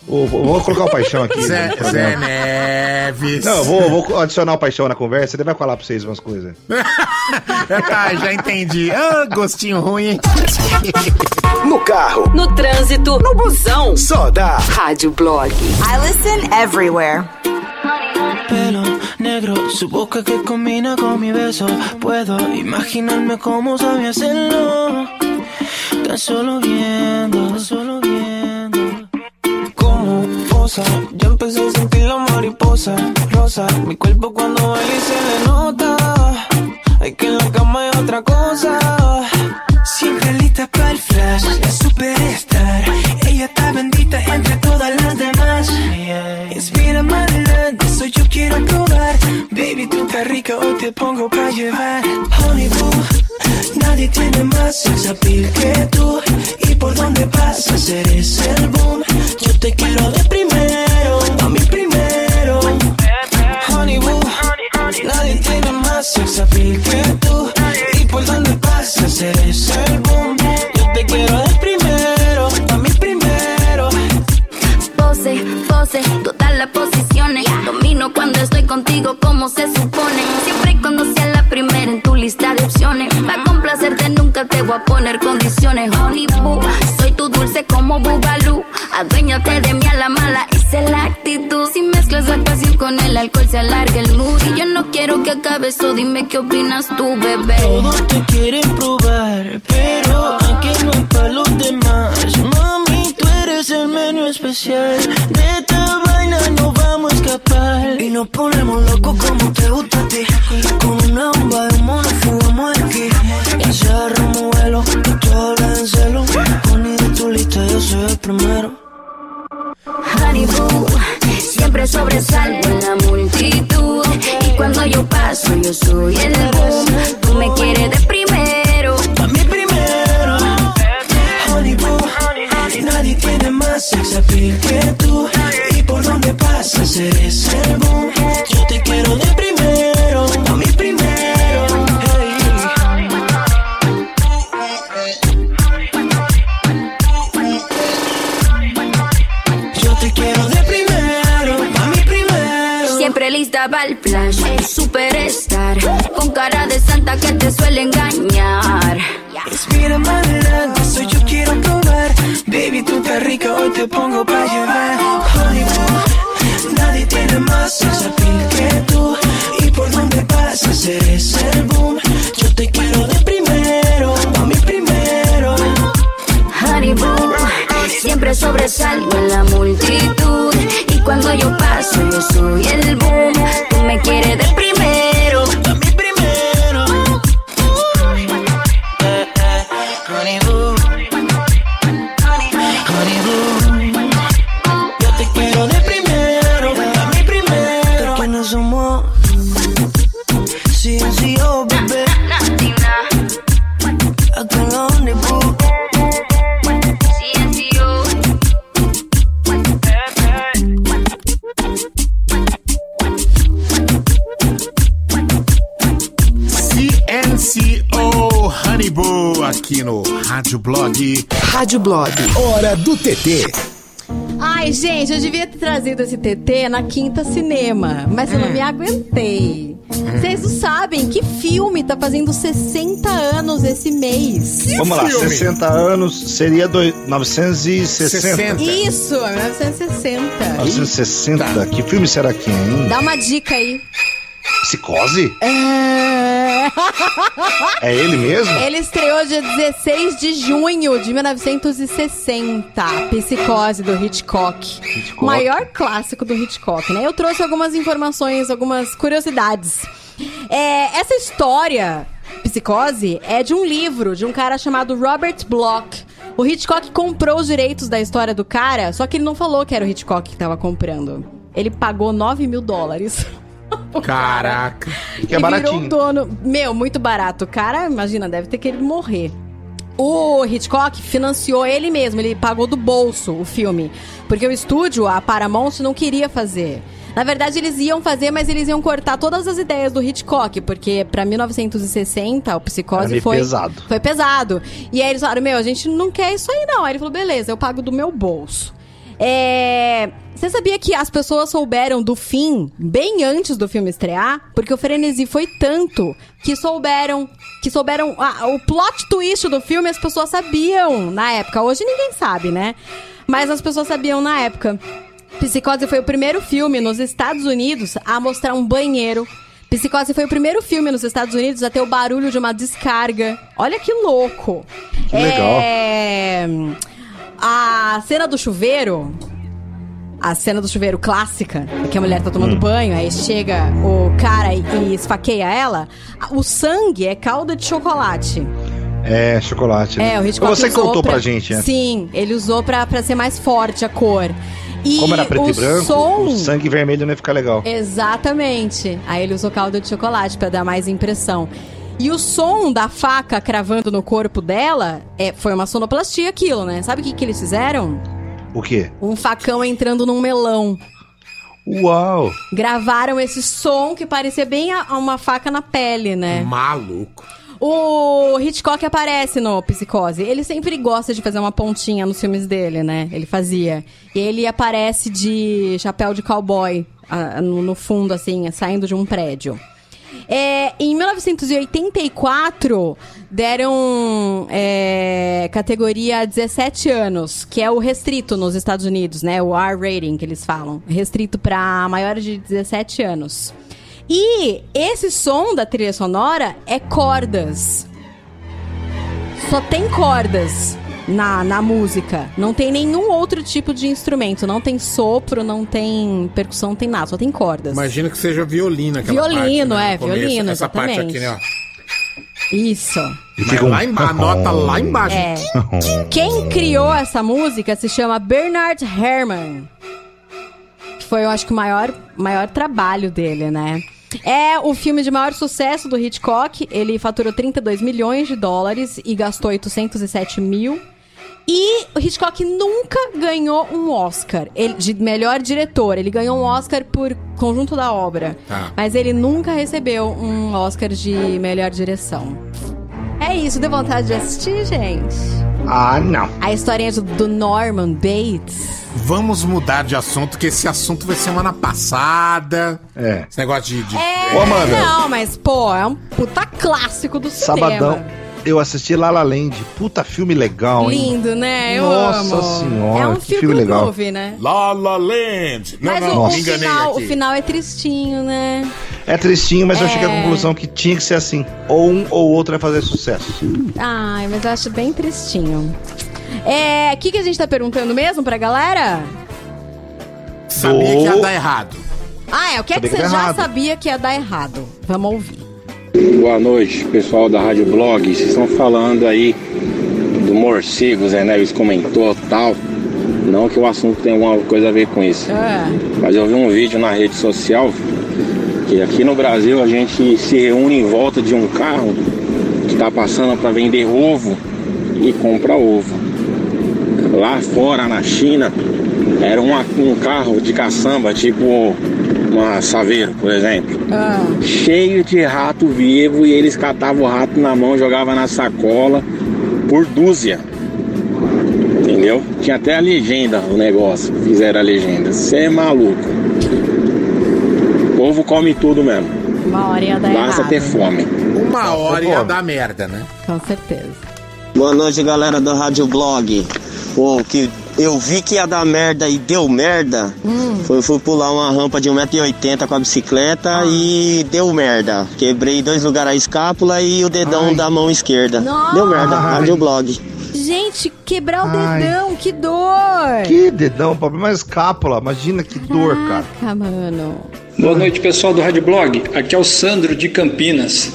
Vou, vou colocar o paixão aqui. Zé, Zé. Neves. Não, vou, vou adicionar o paixão na conversa, ele vai falar pra vocês umas coisas. tá, já entendi. Ah, gostinho ruim, hein? No carro, No trânsito, no busão. só dá. Rádio Blog. I listen everywhere. pelo negro, su boca que combina con mi beso. Puedo imaginarme cómo sabe hacerlo. Tan solo viendo, tan solo viendo. Como posa, ya empecé a sentir la mariposa rosa. Mi cuerpo cuando baila y se le nota. Hay que en la cama hay otra cosa. Siempre lista para el flash, la superstar. Ella está bendita entre todas las demás. Inspira adelante, soy yo quiero probar. Baby, tú estás rica, hoy te pongo pa' llevar. Honey boo, nadie tiene más sex appeal que tú. Y por donde pasas eres el boom. Yo te quiero de primero, a mí primero. Honey boo, nadie tiene más sex appeal que tú. Y por donde pasas eres el boom. Yo te quiero de primero, a mí primero. Pose, pose. Cuando estoy contigo como se supone. Siempre y cuando sea la primera en tu lista de opciones. Para complacerte nunca te voy a poner condiciones. Honey boo, soy tu dulce como Bubalú. Aduéñate de mí a la mala, esa es la actitud. Si mezclas la pasión con el alcohol se alarga el mood. Y yo no quiero que acabe eso, dime qué opinas tú, bebé. Todos te quieren probar, pero aquí no hay para los demás. Mami, tú eres el menú especial. De esta no vamos a escapar. Y nos ponemos locos como te gusta a ti. Con una bomba de humo nos fugamos de aquí. Y cerramos vuelo, y tú hablas en celo. Honey, de tu lista yo soy el primero. Honey boo, siempre sobresalgo en la multitud. Y cuando yo paso, yo soy el boom. Tú me quieres de primero. Nadie tiene más sex appeal que tú. Y por donde pasas eres el boom. Yo te quiero de primero, a mí primero. Yo te quiero de primero, a mí primero. Siempre lista para el flash, superstar. Con cara de santa que te suele engañar. Respira más adelante, Baby, tú estás rica, hoy te pongo pa' llevar. Honey boo, nadie tiene más sex que tú. Y por donde pasas eres el boom. Yo te quiero de primero, a mí primero. Honey boo, siempre sobresalgo en la multitud. Y cuando yo paso, yo soy el boom. Tú me quieres de primero. Aqui no Rádio Blog. Rádio Blog. Hora do TT. Ai, gente, eu devia ter trazido esse TT na quinta cinema, mas eu não me aguentei. Vocês não sabem que filme tá fazendo 60 anos esse mês. Vamos lá, 60 anos seria doi- 960. Isso, é 1960. 960. Que filme será que é, hein? Dá uma dica aí. Psicose? É... É ele mesmo? Ele estreou dia 16 de junho de 1960. Psicose do Hitchcock. Maior clássico do Hitchcock, né? Eu trouxe algumas informações, algumas curiosidades. É, essa história, Psicose, é de um livro de um cara chamado Robert Bloch. O Hitchcock comprou os direitos da história do cara, só que ele não falou que era o Hitchcock que tava comprando. Ele pagou 9 mil dólares. Caraca. Que é baratinho. Dono. Meu, muito barato. O cara, imagina, deve ter querido morrer. O Hitchcock financiou ele mesmo, ele pagou do bolso o filme. Porque o estúdio, a Paramount, não queria fazer. Na verdade, eles iam fazer, mas eles iam cortar todas as ideias do Hitchcock, porque pra 1960 o Psicose foi pesado. foi pesado. E aí eles falaram: "Meu, a gente não quer isso aí não". Aí ele falou: "Beleza, eu pago do meu bolso". É... Você sabia que as pessoas souberam do fim bem antes do filme estrear? Porque o frenesi foi tanto que souberam. Que souberam. ah, o plot twist do filme as pessoas sabiam na época. Hoje ninguém sabe, né? Mas as pessoas sabiam na época. Psicose foi o primeiro filme nos Estados Unidos a mostrar um banheiro. Psicose foi o primeiro filme nos Estados Unidos a ter o barulho de uma descarga. Olha que louco. Que legal. É... A cena do chuveiro. A cena do chuveiro clássica, que a mulher tá tomando Hum. banho, aí chega o cara e, esfaqueia ela. O sangue é calda de chocolate. É, chocolate. né? É, o Hitchcock Você contou pra, gente, né? Sim, ele usou pra, pra ser mais forte a cor. E Como era preto o e branco, som... o sangue vermelho não ia ficar legal. Exatamente. Aí ele usou calda de chocolate pra dar mais impressão. E o som da faca cravando no corpo dela é, foi uma sonoplastia aquilo, né? Sabe o que, que eles fizeram? O quê? Um facão entrando num melão. Uau! Gravaram esse som que parecia bem a- uma faca na pele, né? Maluco. O Hitchcock aparece no Psicose. Ele sempre gosta de fazer uma pontinha nos filmes dele, né? Ele fazia. E ele aparece de chapéu de cowboy ah, no, no fundo, assim, saindo de um prédio. É, em 1984, deram é, categoria 17 anos, que é o restrito nos Estados Unidos, né? O R rating que eles falam. Restrito para maiores de 17 anos. E esse som da trilha sonora é cordas. Só tem cordas na, na música. Não tem nenhum outro tipo de instrumento. Não tem sopro, não tem percussão, não tem nada. Só tem cordas. Imagina que seja violino aquela Violino, parte, né, é, violino, Essa parte exatamente. aqui, né, ó. Isso. Mas lá embaixo, a nota lá embaixo. É. Quem criou essa música se chama Bernard Herrmann. Que foi, eu acho que o maior, maior trabalho dele, né? É o filme de maior sucesso do Hitchcock. Ele faturou 32 milhões de dólares e gastou 807 mil. E o Hitchcock nunca ganhou um Oscar ele- de melhor diretor. Ele ganhou um Oscar por conjunto da obra. Tá. Mas ele nunca recebeu um Oscar de melhor direção. É isso, deu vontade de assistir, gente? Ah, não. A historinha do, Norman Bates. Vamos mudar de assunto, que esse assunto foi semana passada. É. Esse negócio de. de- É, Ô, Amanda. não, mas, pô, é um puta clássico do Sabadão, cinema. Eu assisti La La Land. Puta filme legal, hein? Lindo, né? Eu Nossa amo. senhora, é um que filme, filme legal. groove, né? La La Land. Não, Mas não, o, o me enganei final, aqui. o final é tristinho, né? É tristinho, mas eu cheguei à É. conclusão que tinha que ser assim. Ou um ou outro vai fazer sucesso. Ai, mas eu acho bem tristinho. É, o que, que a gente tá perguntando mesmo pra galera? Sabia que ia dar errado. Ah, é, o que é que que você já errado. sabia que ia dar errado? Vamos ouvir. Boa noite, pessoal da Rádio Blog. Vocês estão falando aí do morcego, Zé Neves comentou tal. Não que o assunto tenha alguma coisa a ver com isso. Mas eu vi um vídeo na rede social que aqui no Brasil a gente se reúne em volta de um carro que está passando para vender ovo e compra ovo. Lá fora, na China, era um carro de caçamba, tipo uma saveiro, por exemplo cheio de rato vivo e eles catavam o rato na mão, jogavam na sacola por dúzia. Entendeu? Tinha até a legenda o negócio. Fizeram a legenda. Você é maluco. O povo come tudo mesmo. Uma hora ia dar Basta errado. ter fome. Uma hora ia dar merda, né? Com certeza. Boa noite, galera do Rádio Blog. Pô, que eu vi que ia dar merda e deu merda. Foi, fui pular uma rampa de 1,80m com a bicicleta e deu merda. Quebrei dois lugares a escápula e o dedão da mão esquerda. Nossa. Deu merda, Ai. Rádio Blog. Gente, quebrar o Ai. dedão, que dor! Que dedão, problema é escápula. Imagina que dor, cara. Caraca, mano. Boa noite, pessoal do Rádio Blog. Aqui é o Sandro de Campinas.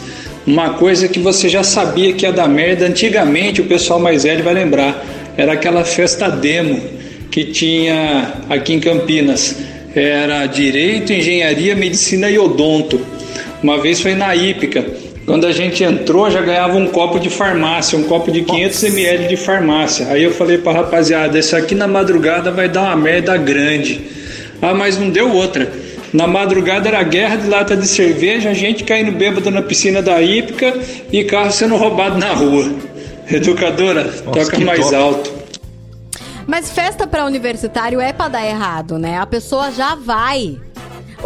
Uma coisa que você já sabia que ia dar merda, antigamente o pessoal mais velho vai lembrar, era aquela festa demo que tinha aqui em Campinas. Era Direito, Engenharia, Medicina e Odonto. Uma vez foi na Hípica. Quando a gente entrou, já ganhava um copo de farmácia, um copo de 500 ml de farmácia. Aí eu falei pra rapaziada, esse aqui na madrugada vai dar uma merda grande. Ah, mas não deu outra. Na madrugada era guerra de lata de cerveja, gente caindo bêbado na piscina da hípica e carro sendo roubado na rua. Educadora, toca que mais top. alto. Mas festa pra universitário é pra dar errado, né? A pessoa já vai.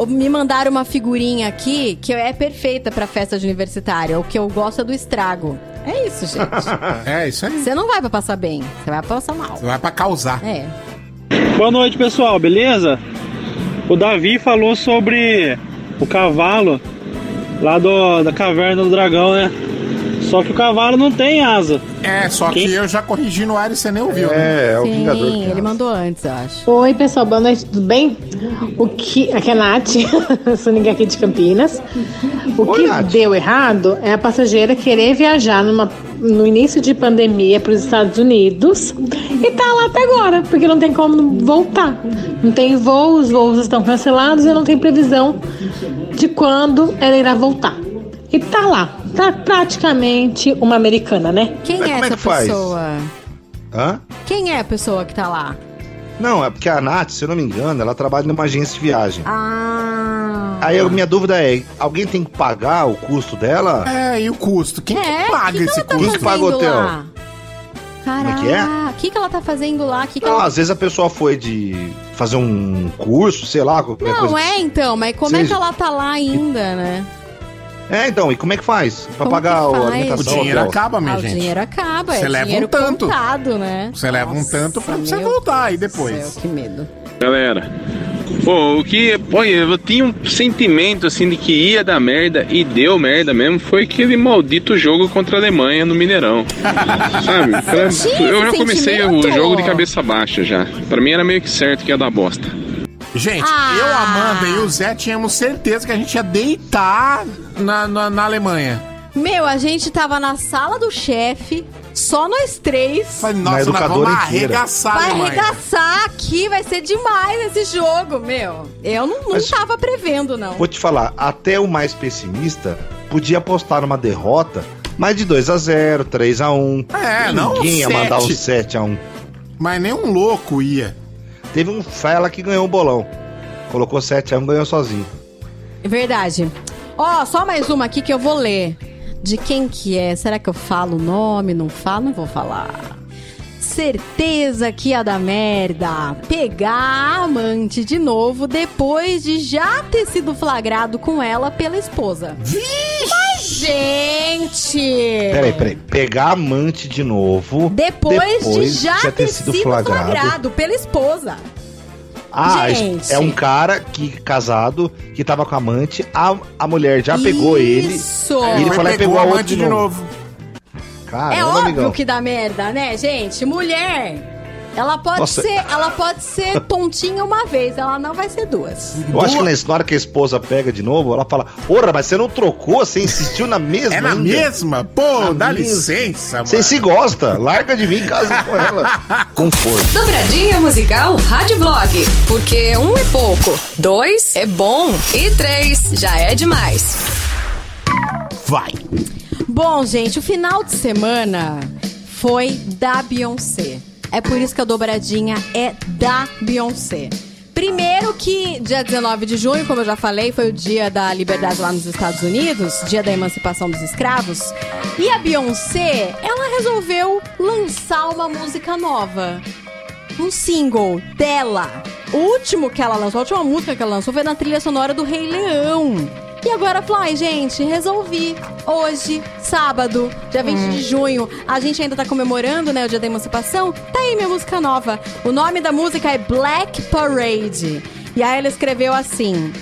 Me mandaram uma figurinha aqui que é perfeita pra festa de universitário. O que eu gosto é do estrago. É isso, gente. É, isso aí. Você não vai pra passar bem, você vai pra passar mal. Você vai pra causar. É. Boa noite, pessoal, beleza? O Davi falou sobre o cavalo lá do, da caverna do dragão, né? Só que o cavalo não tem asa. É, só que eu já corrigi no ar e você nem ouviu. É, é o Sim, Vingador. que ele mandou antes, eu acho. Oi, pessoal, boa noite, tudo bem? O que. Aqui é a Nath, sou ninguém aqui de Campinas. O Oi, que Nath. deu errado é a passageira querer viajar numa, no início de pandemia para os Estados Unidos e tá lá até agora, porque não tem como voltar. Não tem voo, os voos estão cancelados e não tem previsão de quando ela irá voltar. E tá lá, tá praticamente uma americana, né? Quem Mas é como é essa que faz? pessoa? Hã? Quem é a pessoa que tá lá? Não, é porque a Nath, se eu não me engano, ela trabalha numa agência de viagem. Ah. Aí a minha dúvida é, alguém tem que pagar o custo dela? É, e o custo? Quem É, que paga que que esse tá custo? Quem que paga o hotel? lá? Caraca, Como é que é? o que, que ela tá fazendo lá? Que que Não, ela... às vezes a pessoa foi de fazer um curso, sei lá, qualquer Não, coisa. é então, mas como é Seja- que ela tá lá ainda, né? É, então, e como é que faz? Pra Como pagar que a faz? alimentação? O dinheiro acaba, minha Ah, o gente. dinheiro acaba, é Você leva um tanto. contado, né? Você leva um tanto pra você voltar aí depois. céu, que medo. Galera, pô, o que. Pô, eu tinha um sentimento assim de que ia dar merda e deu merda mesmo foi aquele maldito jogo contra a Alemanha no Mineirão. Sabe? Pra- tinha eu já comecei o jogo de cabeça baixa já. Pra mim era meio que certo que ia dar bosta. Gente, Ah. eu, Amanda e o Zé tínhamos certeza que a gente ia deitar na, na, na Alemanha. Meu, a gente tava na sala do chefe, só nós três. Falei, nossa, nós vamos inteira. arregaçar Vai Alemanha. arregaçar aqui, vai ser demais esse jogo, meu. Eu não, não Mas- tava prevendo, não. Vou te falar, até o mais pessimista podia apostar numa derrota, mas de 2 a 0 3 a 1 É, não Ninguém ia mandar um 7 a 1 Mas nem um louco ia. Teve um fela que ganhou o bolão. Colocou 7 a 1 ganhou sozinho. É Verdade. Ó, só mais uma aqui que eu vou ler. De quem que é? Será que eu falo o nome? Não falo? Não vou falar. Certeza que ia dar merda. Pegar a amante de novo depois de já ter sido flagrado com ela pela esposa. Mas, gente! Peraí, peraí. Pegar a amante de novo. Depois, de já ter, sido, flagrado. flagrado. pela esposa. Ah, Gente. é um cara que casado que tava com a amante, a, a mulher já pegou ele. Isso. E ele foi lá e pegou a outra de novo. É Caramba, óbvio amigão. que dá merda, né, gente? Mulher, ela pode Nossa. ser, ela pode ser tontinha uma vez, ela não vai ser duas. Eu acho que na hora que a esposa pega de novo, ela fala: Porra, mas você não trocou? Você insistiu na mesma? É na ainda?" mesma? Pô, Na dá mesma. licença, mano. Você se gosta, larga de mim e casa com ela. Conforto. Dobradinha musical Rádio Blog. Porque um é pouco, dois é bom e três já é demais. Vai. Bom, gente, o final de semana foi da Beyoncé. É por isso que a dobradinha é da Beyoncé. Primeiro que dia 19 de junho, como eu já falei, foi o dia da liberdade lá nos Estados Unidos, dia da emancipação dos escravos. E a Beyoncé, ela resolveu lançar uma música nova. Um single dela. O último que ela lançou, a última música que ela lançou foi na trilha sonora do Rei Leão. E agora ai gente, resolvi. Hoje, sábado, dia 20 de junho, a gente ainda tá comemorando, né, o dia da emancipação. Tá aí minha música nova. O nome da música é Black Parade. E aí ela escreveu assim: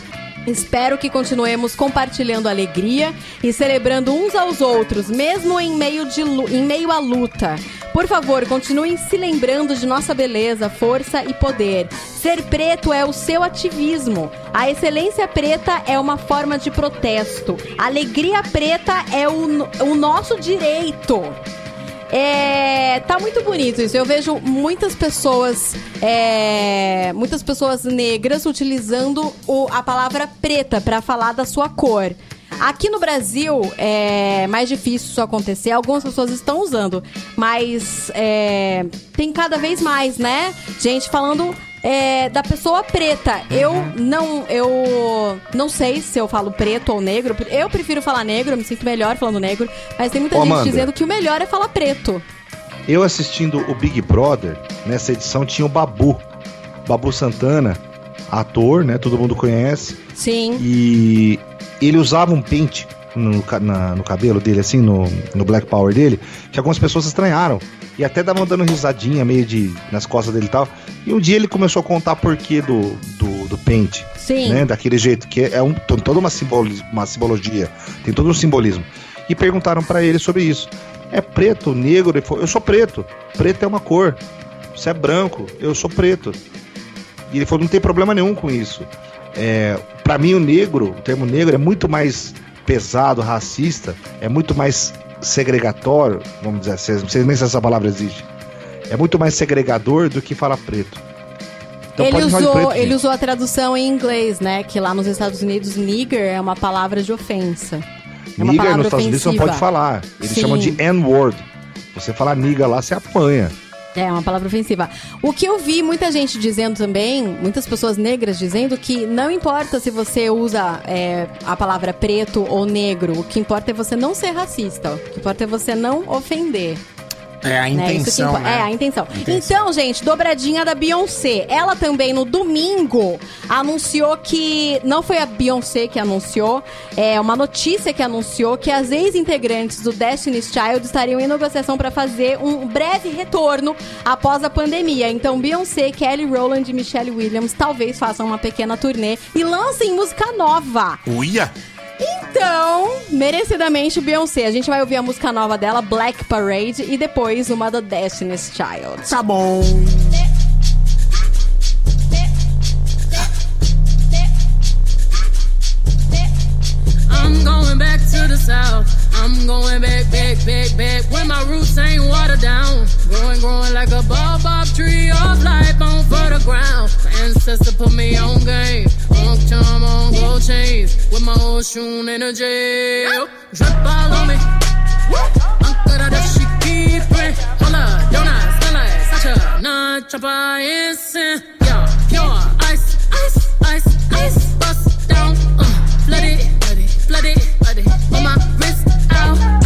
Espero que continuemos compartilhando alegria e celebrando uns aos outros, mesmo em meio, de, em meio à luta. Por favor, continuem se lembrando de nossa beleza, força e poder. Ser preto é o seu ativismo. A excelência preta é uma forma de protesto. Alegria preta é o, o nosso direito. É, tá muito bonito isso. Eu vejo muitas pessoas, é, muitas pessoas negras utilizando o- a palavra preta pra falar da sua cor. Aqui no Brasil é mais difícil isso acontecer. Algumas pessoas estão usando, mas é, tem cada vez mais, né? Gente falando é, da pessoa preta. Eu não, eu não sei se eu falo preto ou negro. Eu prefiro falar negro, eu me sinto melhor falando negro. Mas tem muita Ô, gente Amanda. dizendo que o melhor é falar preto. Eu assistindo o Big Brother, nessa edição tinha o Babu. Babu Santana, ator, né? Todo mundo conhece. Sim. E ele usava um pente no, na- no cabelo dele, assim, no, no Black Power dele, que algumas pessoas estranharam. E até davam dando risadinha meio de nas costas dele e tal. E um dia ele começou a contar porquê do, do, do pente. Sim. Né, daquele jeito, que é um, tem toda uma, simboli- uma simbologia, tem todo um simbolismo. E perguntaram pra ele sobre isso. É preto, negro? Ele falou, eu sou preto. Preto é uma cor. Você é branco, eu sou preto. E ele falou, não tem problema nenhum com isso. É, para mim, o negro, o termo negro é muito mais pesado, racista, é muito mais segregatório, vamos dizer assim, não sei nem se essa palavra existe. É muito mais segregador do que falar preto. Então ele, usou, preto, ele usou a tradução em inglês, né? Que lá nos Estados Unidos, nigger é uma palavra de ofensa. É palavra nos Estados Unidos você não pode ofensiva. falar. Eles Sim. chamam de N-word. Você falar niga lá, você apanha. É, uma palavra ofensiva. O que eu vi muita gente dizendo também, muitas pessoas negras dizendo que não importa se você usa é, a palavra preto ou negro, o que importa é você não ser racista. O que importa é você não ofender. É a Né? Intenção, impo- né? É, a intenção. Então, gente, dobradinha da Beyoncé. Ela também, no domingo, anunciou que. Não foi a Beyoncé que anunciou, é uma notícia que anunciou que as ex-integrantes do Destiny's Child estariam em negociação para fazer um breve retorno após a pandemia. Então, Beyoncé, Kelly Rowland e Michelle Williams talvez façam uma pequena turnê e lancem música nova. Uia! Então, merecidamente Beyoncé. A gente vai ouvir a música nova dela, Black Parade, e depois uma do Destiny's Child. Tá bom. I'm going back to the south. I'm going back, back, back, back. When my roots ain't watered down. Growing, growing like a bob tree of life on fertile ground. My ancestor put me on game. On charm, on gold chains. With my old a jail. Drip all on me. Uncle da she keep it. Hola, donuts, donuts, such a non-chopper instant. Yeah, pure ice, ice, ice, ice. Bust down, uh, flood it, flood it, flood it, flood it. On my wrist now.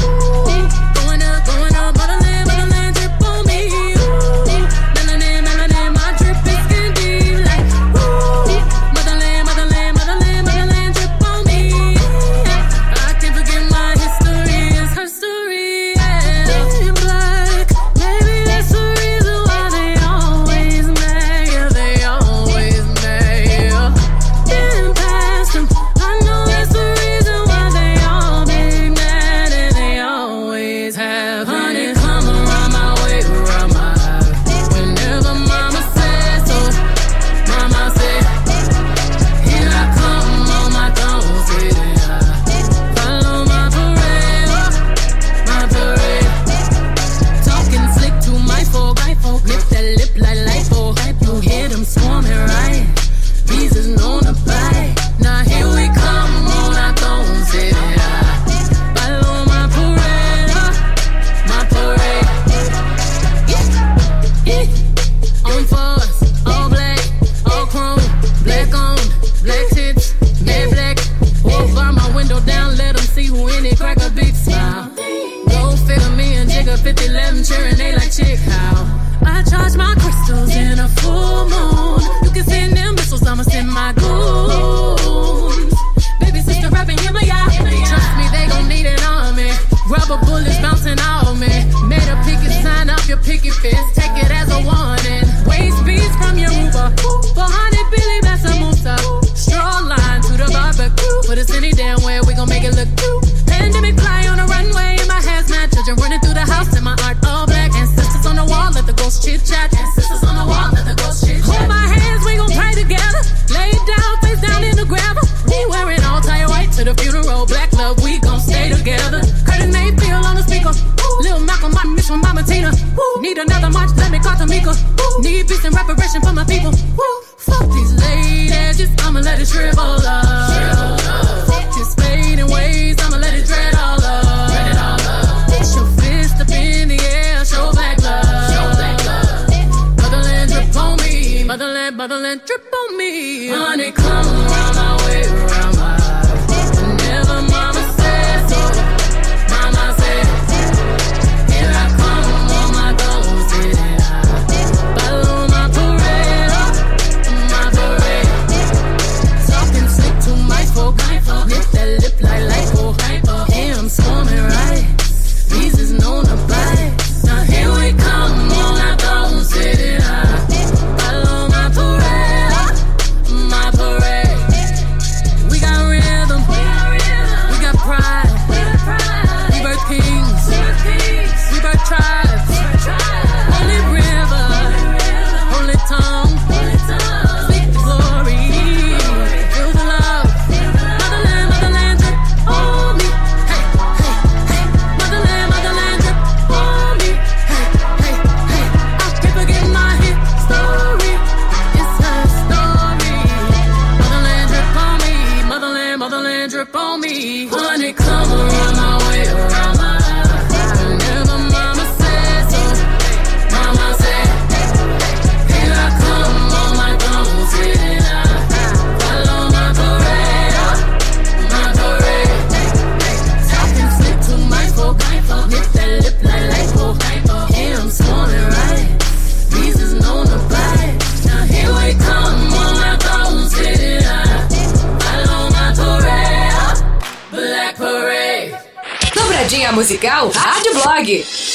musical Rádio Blog.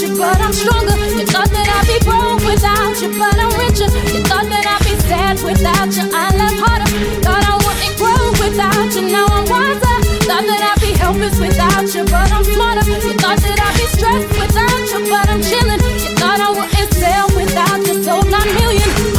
you, but I'm stronger. You thought that I'd be broke without you, but I'm richer. You thought that I'd be sad without you, I love harder. Thought I wouldn't grow without you, now I'm wiser. Thought that I'd be helpless without you, but I'm smarter. You thought that I'd be stressed without you, but I'm chilling. You thought I wouldn't sell without you, sold one million.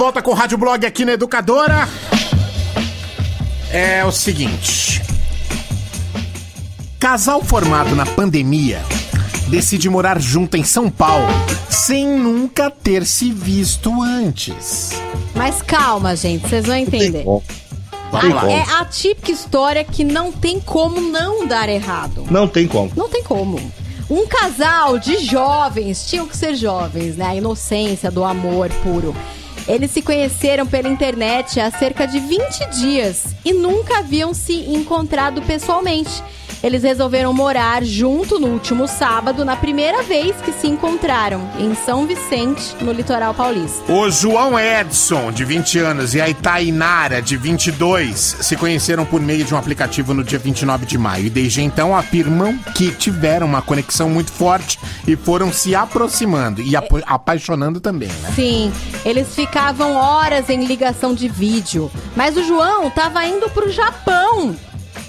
Volta com o Rádio Blog aqui na Educadora. É o seguinte. Casal formado na pandemia decide morar junto em São Paulo sem nunca ter se visto antes. Mas calma, gente, vocês vão entender. Não tem como. É a típica história que não tem como não dar errado. Não tem como. Não tem como. Um casal de jovens, tinham que ser jovens, né? A inocência do amor puro. Eles se conheceram pela internet há cerca de 20 dias e nunca haviam se encontrado pessoalmente. Eles resolveram morar junto no último sábado, na primeira vez que se encontraram, em São Vicente, no litoral paulista. O João Edson, de 20 anos, e a Itainara, de 22, se conheceram por meio de um aplicativo no dia 29 de maio. E desde então afirmam que tiveram uma conexão muito forte e foram se aproximando e apaixonando também, né? Sim, eles ficavam horas em ligação de vídeo. Mas o João tava indo pro Japão.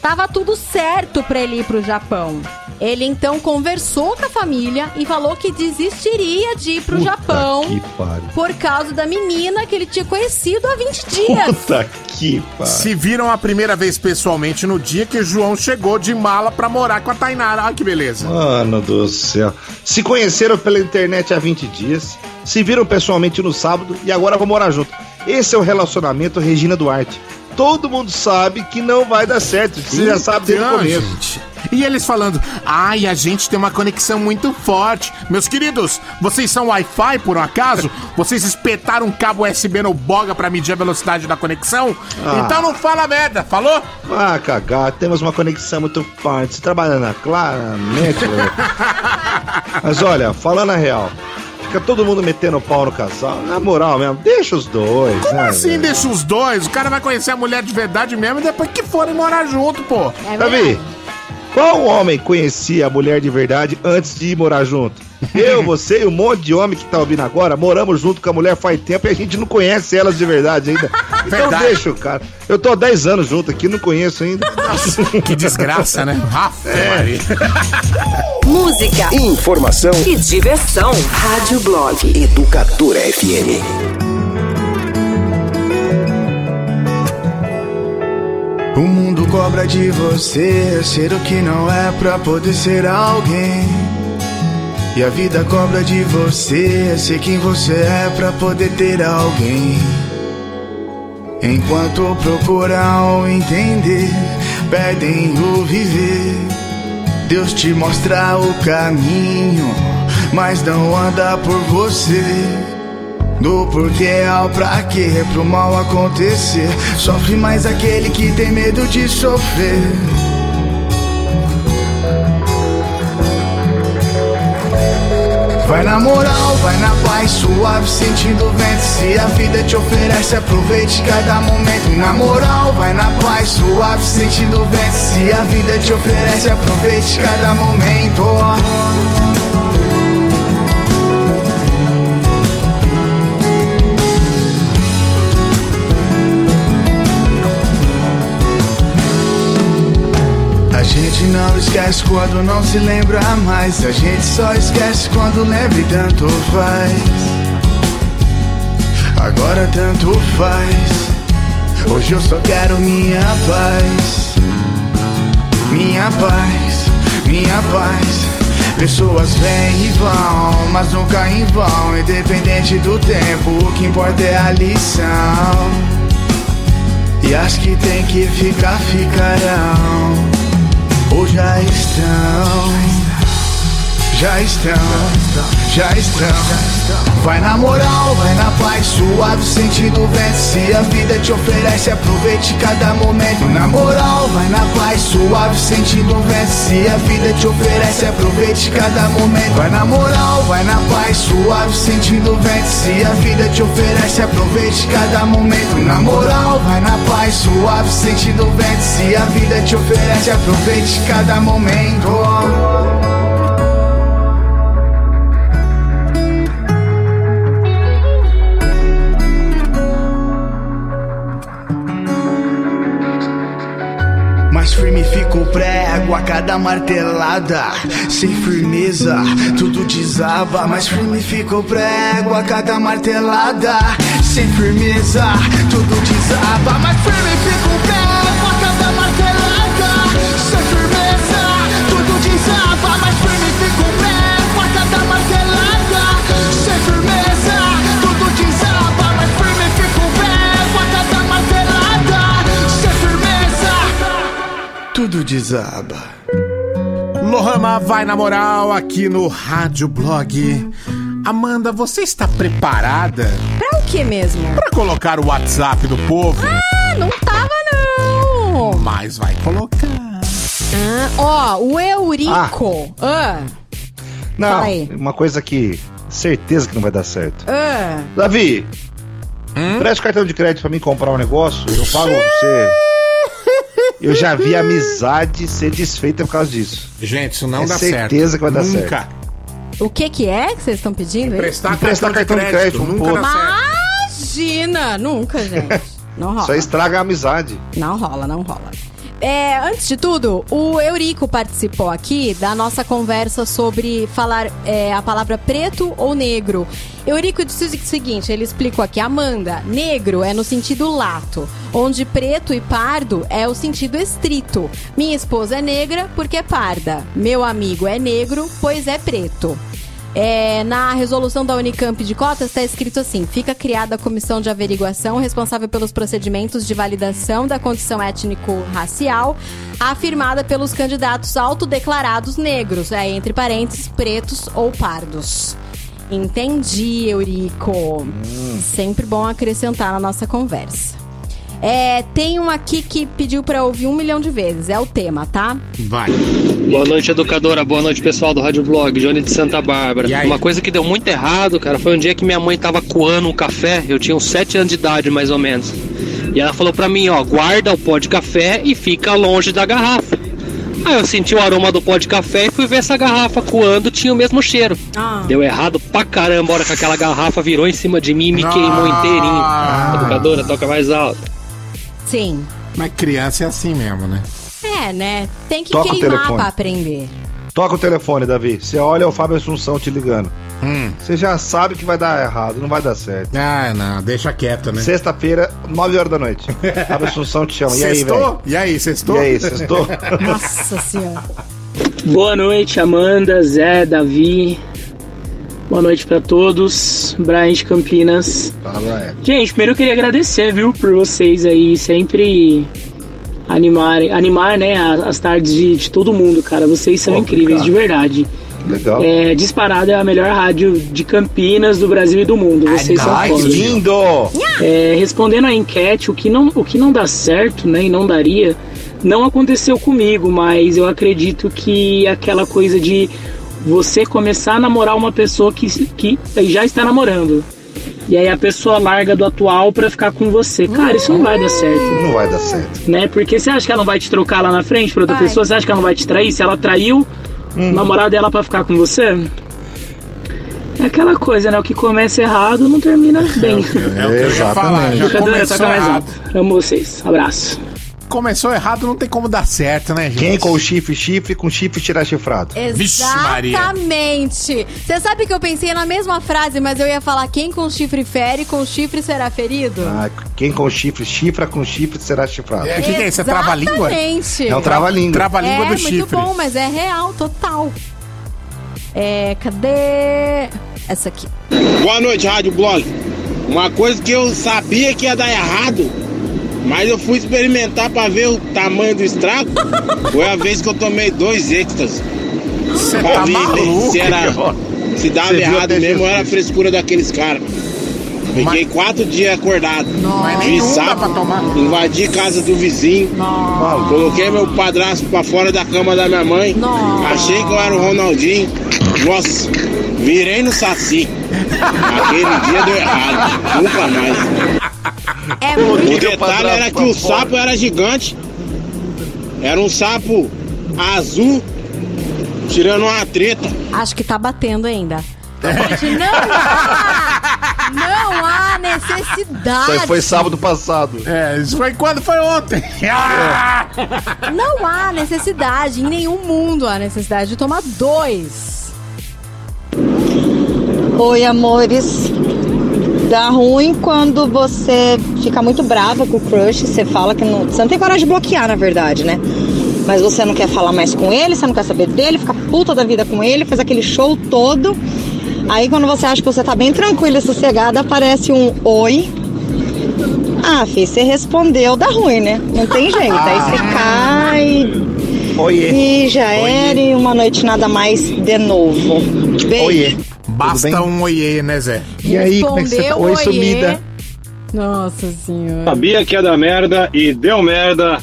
Tava tudo certo pra ele ir pro Japão. Ele então conversou com a família e falou que desistiria de ir pro Japão Que pariu. por causa da menina que ele tinha conhecido há 20 dias. Puta que pariu. Se viram a primeira vez pessoalmente no dia que o João chegou de mala pra morar com a Tainara. Olha que beleza. Mano do céu. Se conheceram pela internet há 20 dias, se viram pessoalmente no sábado e agora vão morar junto. Esse é o relacionamento Regina Duarte. Todo mundo sabe que não vai dar certo. Você já sabe desde o Então, começo. gente. E eles falando, ai, a gente tem uma conexão muito forte. Meus queridos, vocês são Wi-Fi por um acaso? Vocês espetaram um cabo USB no boga pra medir a velocidade da conexão? Ah. Então não fala merda, falou? Ah, cagar, temos uma conexão muito forte. Você trabalha na claramente. né? Mas olha, falando a real, fica todo mundo metendo pau no casal. Na moral mesmo, deixa os dois. Como né, assim velho? deixa os dois? O cara vai conhecer a mulher de verdade mesmo e depois que forem morar junto, pô. É Davi, qual homem conhecia a mulher de verdade antes de ir morar junto? Eu, você e um monte de homem que tá ouvindo agora, moramos junto com a mulher faz tempo e a gente não conhece elas de verdade ainda. Então Verdade. deixa o cara. Eu tô há 10 anos junto aqui, não conheço ainda. Que desgraça, né? Rafa, Maria. Música, Informação e diversão. Rádio Blog. Educadora FM. O mundo cobra de você ser o que não é pra poder ser alguém. E a vida cobra de você ser quem você é pra poder ter alguém. Enquanto procuram entender, perdem o viver. Deus te mostra o caminho, mas não anda por você. Do porquê ao pra quê, pro mal acontecer. Sofre mais aquele que tem medo de sofrer. Vai na moral, vai na paz, suave, sentindo o vento. Se a vida te oferece, aproveite cada momento. Na moral, vai na paz, suave, sentindo o vento. Se a vida te oferece, aproveite cada momento. Gente não esquece quando não se lembra mais. A gente só esquece quando lembra e tanto faz. Agora tanto faz. Hoje eu só quero minha paz. Minha paz, minha paz. Pessoas vêm e vão, mas nunca em vão. Independente do tempo, o que importa é a lição. E as que tem que ficar, ficarão. Ou já estão, já estão, já estão. Vai na moral, vai na paz, suave, sentindo vento. Se a vida te oferece, aproveite cada momento. Na moral, vai na paz, suave, sentindo vento. Se a vida te oferece, aproveite cada momento. Vai na moral, vai na paz, suave, sentindo vento. Se a vida te oferece, aproveite cada momento. Na moral, vai na paz, suave, sentindo vento. Se a vida te oferece, aproveite cada momento. Mais firme fica fico prego a cada martelada. Sem firmeza, tudo desaba. Mas firme fico prego a cada martelada. Sem firmeza, tudo desaba. Mas firme fico prego tudo desaba. Lohama vai na moral aqui no Rádio Blog. Amanda, você está preparada Pra o que mesmo? para colocar o WhatsApp do povo? Ah, não tava não. Mas vai colocar. Ah, ó, o Eurico. Ah. Não, Fala aí. uma coisa que certeza que não vai dar certo. Ah. Davi, preste cartão de crédito pra mim comprar um negócio, eu pago pra você. Eu já vi amizade ser desfeita por causa disso. Gente, isso não É dá certo. certeza que vai dar Nunca. certo. O que que é que vocês estão pedindo? Emprestar, Emprestar cartão, de crédito, nunca pô. dá certo. Imagina! Nunca, gente. Não rola. Só estraga a amizade. Não rola, não rola. É, antes de tudo, o Eurico participou aqui da nossa conversa sobre falar é, a palavra preto ou negro. Eurico disse o seguinte, ele explicou aqui, Amanda, negro é no sentido lato, onde preto e pardo é o sentido estrito. Minha esposa é negra porque é parda. Meu amigo é negro, pois é preto. É, na resolução da Unicamp de cotas está escrito assim: fica criada a comissão de averiguação responsável pelos procedimentos de validação da condição étnico-racial afirmada pelos candidatos autodeclarados negros, é, entre parênteses, pretos ou pardos. Entendi, Eurico. Sempre bom acrescentar na nossa conversa. É, tem um aqui que pediu pra ouvir um milhão de vezes. É o tema, tá? Vai. Boa noite, educadora. Boa noite, pessoal do Rádio Blog. Johnny de Santa Bárbara. Uma coisa que deu muito errado, cara, foi um dia que minha mãe tava coando um café. Eu tinha uns 7 anos de idade, mais ou menos. E ela falou pra mim, ó, guarda o pó de café e fica longe da garrafa. Aí eu senti o aroma do pó de café e fui ver essa garrafa coando, tinha o mesmo cheiro. Ah. Deu errado pra caramba a hora que aquela garrafa virou em cima de mim e me queimou inteirinho. Educadora, toca mais alto. Sim. Mas criança é assim mesmo, né? É, né? Tem que Toca o queimar telefone. pra aprender. Toca o telefone, Davi. Você olha o Fábio Assunção te ligando. Hum. Você já sabe que vai dar errado, não vai dar certo. Ah, não, deixa quieto, né? Sexta-feira, 9 horas da noite. Fábio Assunção te chama. E aí, velho? E aí, sextou? E aí, sextou? Nossa senhora. Boa noite, Amanda, Zé, Davi. Boa noite pra todos. Brian de Campinas. Fala, Brian. Gente, primeiro eu queria agradecer, viu, por vocês aí sempre animarem, animar, né, as tardes de, de todo mundo, cara. Vocês são incríveis, de verdade. Legal. É, disparado é a melhor rádio de Campinas, do Brasil e do mundo. Vocês são Ai, fodas. lindo! É, respondendo à enquete, o que, não, o que não dá certo, né, e não daria, não aconteceu comigo, mas eu acredito que aquela coisa de você começar a namorar uma pessoa que, que já está namorando. E aí a pessoa larga do atual pra ficar com você. Cara, isso não vai dar certo. Não vai dar certo. Né? Porque você acha que ela não vai te trocar lá na frente pra outra Vai. pessoa? Você acha que ela não vai te trair? Se ela traiu o namorado dela pra ficar com você? É aquela coisa, né? O que começa errado não termina bem. É o que eu ia falar, já Educadora, começou toca mais errado. alto. Amo vocês. Abraço. Começou errado, não tem como dar certo, né, gente? Quem com chifre, chifre, com chifre tirar chifrado. Exatamente. Você sabe que eu pensei na mesma frase, mas eu ia falar quem com chifre fere, com chifre será ferido? Ah, quem com chifre, chifra com chifre será chifrado. É, o que, que é isso? É trava-língua? Exatamente. É um trava-língua. Trava-língua é, do muito chifre. bom, mas é real, total. É, cadê essa aqui? Boa noite, Rádio Blog. Uma coisa que eu sabia que ia dar errado, mas eu fui experimentar pra ver o tamanho do estrago. Foi a vez que eu tomei dois êxtases. Você Pra tá ver maluco? se era. Se dava errado mesmo, Jesus. era frescura daqueles caras. Fiquei quatro dias acordado. Mas pra tomar. invadi casa do vizinho. Coloquei meu padrasto pra fora da cama da minha mãe. Achei que eu era o Ronaldinho. Nossa, virei no saci. Aquele dia deu errado. Nunca mais. É O detalhe era que o sapo era gigante. Era um sapo azul tirando uma treta. Acho que tá batendo ainda. Gente, não dá! Não há necessidade. Isso aí foi sábado passado. É, isso foi quando? Foi ontem. Ah! Não há necessidade, em nenhum mundo há necessidade de tomar dois. Oi, amores. Dá ruim quando você fica muito brava com o crush, você fala que não. Você não tem coragem de bloquear, na verdade, né? Mas você não quer falar mais com ele, você não quer saber dele, fica puta da vida com ele, faz aquele show todo. Aí quando você acha que você tá bem tranquila e sossegada, aparece um oi. Ah, filho, você respondeu, dá ruim, né? Não tem jeito. Aí você cai. Oiê. E já era, e uma noite nada mais de novo. Beijo. Oiê. Basta um oiê, né, Zé? E aí, como é que você tá? Respondeu, Oi, oiê. sumida. Nossa senhora. Sabia que ia dar merda e deu merda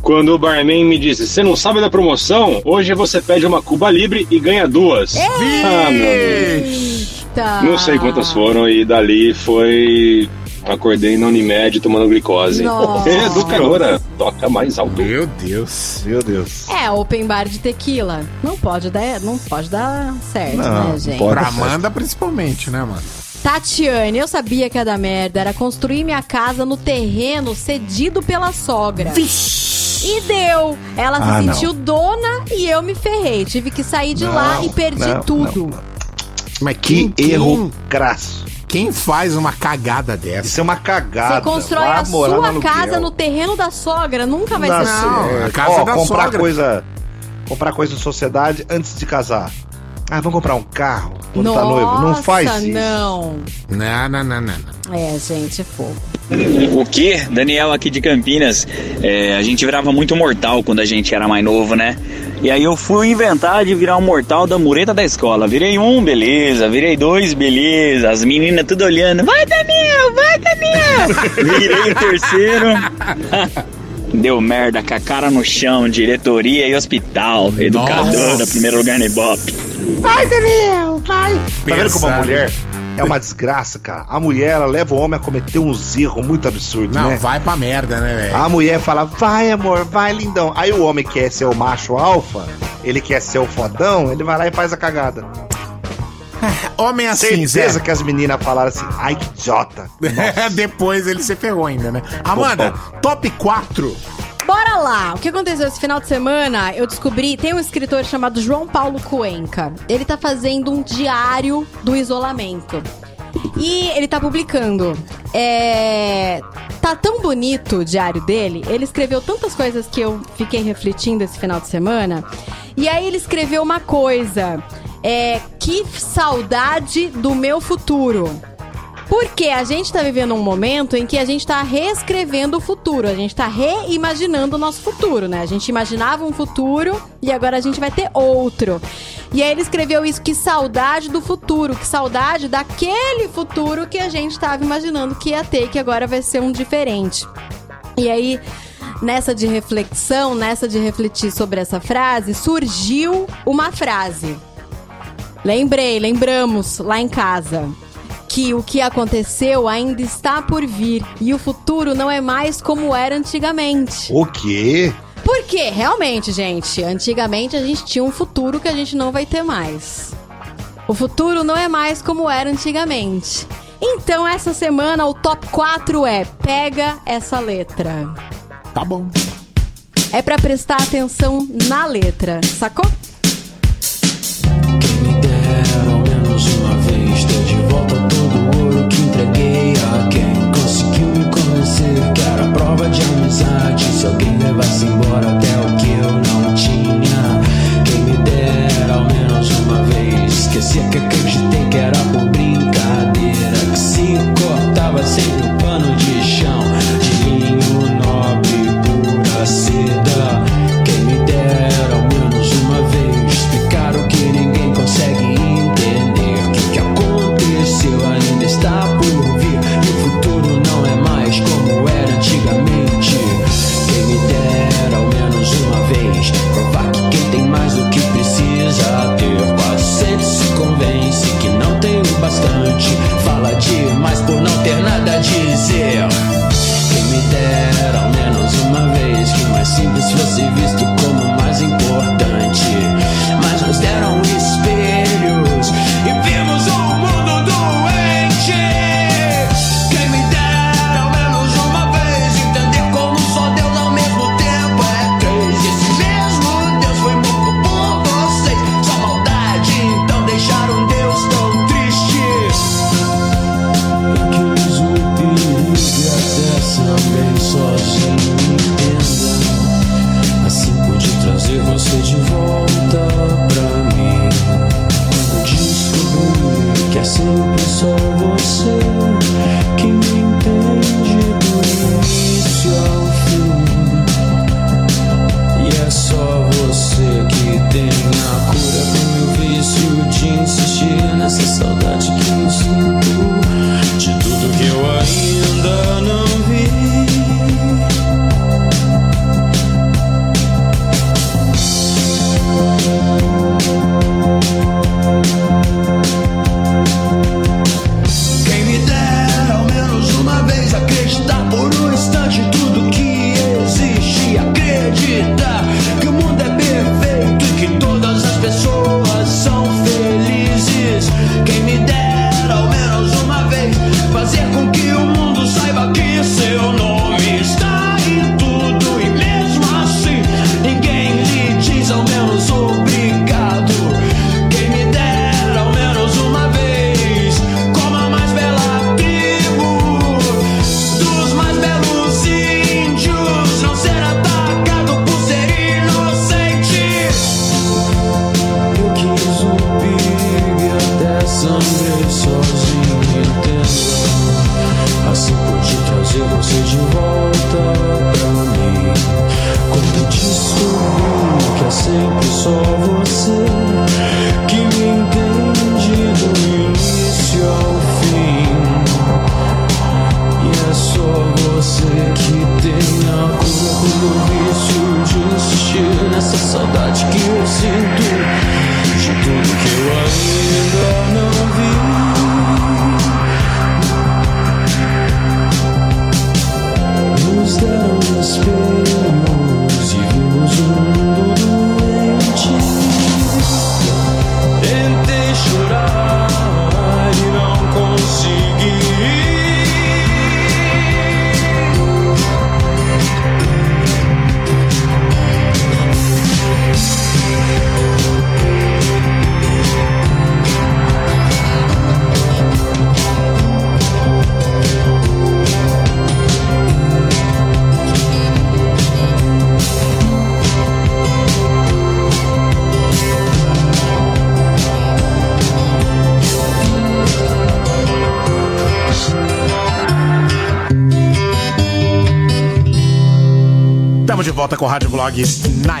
quando o barman me disse: Você não sabe da promoção? Hoje você pede uma Cuba Libre e ganha duas. Ah, meu Deus. Tá. Não sei quantas foram e dali foi. Acordei na Unimed tomando glicose. Nossa. Educadora, toca mais alto. Meu Deus. Meu Deus. É, open bar de tequila. Não pode dar, não pode dar certo, né, gente? Pra Amanda, principalmente, né, mano? Tatiane, eu sabia que ia dar merda. Era construir minha casa no terreno cedido pela sogra. E deu. Ela se Ah, não. sentiu dona e eu me ferrei. Tive que sair de Não, lá e perdi não, tudo. Mas Que erro crasso. Quem faz uma cagada dessa? Isso é uma cagada. Você constrói Vai a sua casa no terreno da sogra, nunca vai ser certo. casa Ó, da comprar sogra. coisa, comprar coisa em sociedade antes de casar. Ah, vamos comprar um carro quando Nossa, tá noivo. Não faz isso. não. Não, não, não, não. É, gente, é fogo. O que? Daniel aqui de Campinas. É, a gente virava muito mortal quando a gente era mais novo, né? E aí eu fui inventar de virar um mortal da mureta da escola. Virei um, beleza. Virei dois, beleza. As meninas tudo olhando. Vai, Daniel! Vai, Daniel! Virei o terceiro. Deu merda, com a cara no chão, diretoria e hospital. Educadora, primeiro lugar no Ibope. Vai, Daniel, vai. Tá vendo como a mulher é uma desgraça, cara? A mulher, ela leva o homem a cometer uns erros muito absurdos, Não, né? vai pra merda, né, velho? A mulher fala, vai amor, vai lindão. Aí o homem quer ser o macho alfa, ele quer ser o fodão, ele vai lá e faz a cagada. Homem assim, Certeza Zé. que as meninas falaram assim, ai que idiota. Depois ele se ferrou ainda, né? Amanda, top 4. Bora lá! O que aconteceu esse final de semana? Eu descobri, tem um escritor chamado João Paulo Cuenca. Ele tá fazendo um diário do isolamento. E ele tá publicando. É. Tá tão bonito o diário dele. Ele escreveu tantas coisas que eu fiquei refletindo esse final de semana. E aí ele escreveu uma coisa. É. Que saudade do meu futuro. Porque a gente tá vivendo um momento em que a gente tá reescrevendo o futuro, a gente tá reimaginando o nosso futuro, né? A gente imaginava um futuro e agora a gente vai ter outro. E aí ele escreveu isso, que saudade do futuro, que saudade daquele futuro que a gente tava imaginando que ia ter, que agora vai ser um diferente. E aí, nessa de reflexão, nessa de refletir sobre essa frase, surgiu uma frase. Lembrei, lembramos lá em casa que o que aconteceu ainda está por vir e o futuro não é mais como era antigamente. O quê? Porque, realmente, gente, antigamente a gente tinha um futuro que a gente não vai ter mais. O futuro não é mais como era antigamente. Então, essa semana, o top 4 é Pega essa letra. Tá bom. É pra prestar atenção na letra, sacou? Quem conseguiu me convencer que era prova de amizade. Se alguém levasse embora até o que eu não tinha, quem me dera ao menos uma vez. Esquecia que acreditei que era por mais simples fosse visto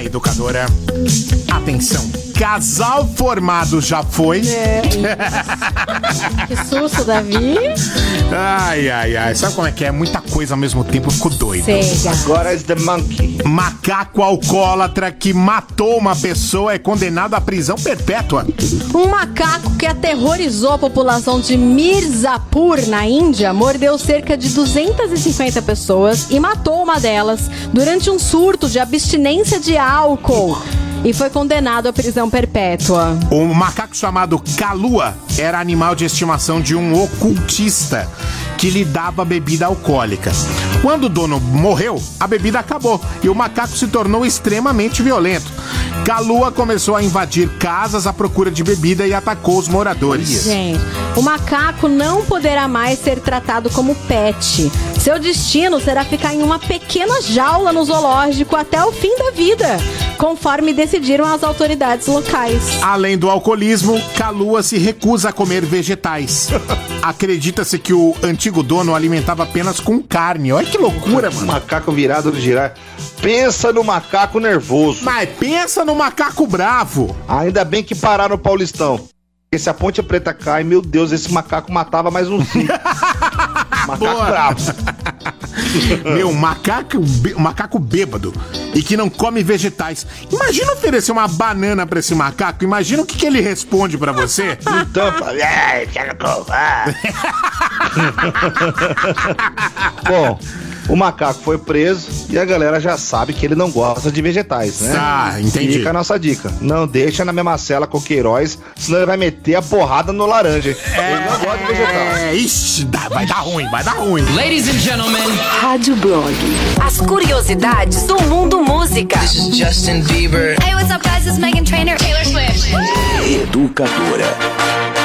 Educadora. Atenção, casal formado já foi. Que susto, Davi. Ai, ai, ai. Sabe como é que é? Muita coisa ao mesmo tempo, eu fico doido. Cega. Agora é the monkey. Macaco alcoólatra que matou uma pessoa é condenado à prisão perpétua. Um macaco que aterrorizou a população de Mirzapur, na Índia, mordeu cerca de 250 pessoas e matou uma delas durante um surto de abstinência de álcool. E foi condenado à prisão perpétua. O macaco chamado Kalua era animal de estimação de um ocultista que lhe dava bebida alcoólica. Quando o dono morreu, a bebida acabou e o macaco se tornou extremamente violento. Kalua começou a invadir casas à procura de bebida e atacou os moradores. Gente, o macaco não poderá mais ser tratado como pet. Seu destino será ficar em uma pequena jaula no zoológico até o fim da vida, conforme decidiram as autoridades locais. Além do alcoolismo, Kalua se recusa a comer vegetais. Acredita-se que o antigo dono alimentava apenas com carne. Olha que loucura, mano. Macaco virado no girar. Pensa no macaco nervoso. Mas pensa no macaco bravo. Ainda bem que pararam o Paulistão. Porque se a ponte preta cai, meu Deus, esse macaco matava mais um cinco. macaco Boa. bravo. Meu, macaco, macaco bêbado e que não come vegetais. Imagina oferecer uma banana pra esse macaco. Imagina o que, que ele responde pra você. Então, é, quero comer. Bom, o macaco foi preso e a galera já sabe que ele não gosta de vegetais, né? Tá, entendi. Fica a nossa dica. Não deixa na mesma cela com o Queiroz, senão ele vai meter a porrada no laranja. hein? Ele não gosta de vegetal. É, ixi, dá- vai dar ruim, vai dar ruim. Ladies and gentlemen, Rádio Blog. As curiosidades do mundo música. this is Justin Bieber. Hey, what's up, guys? This is Megan Trainor. Taylor Swift. Educadora.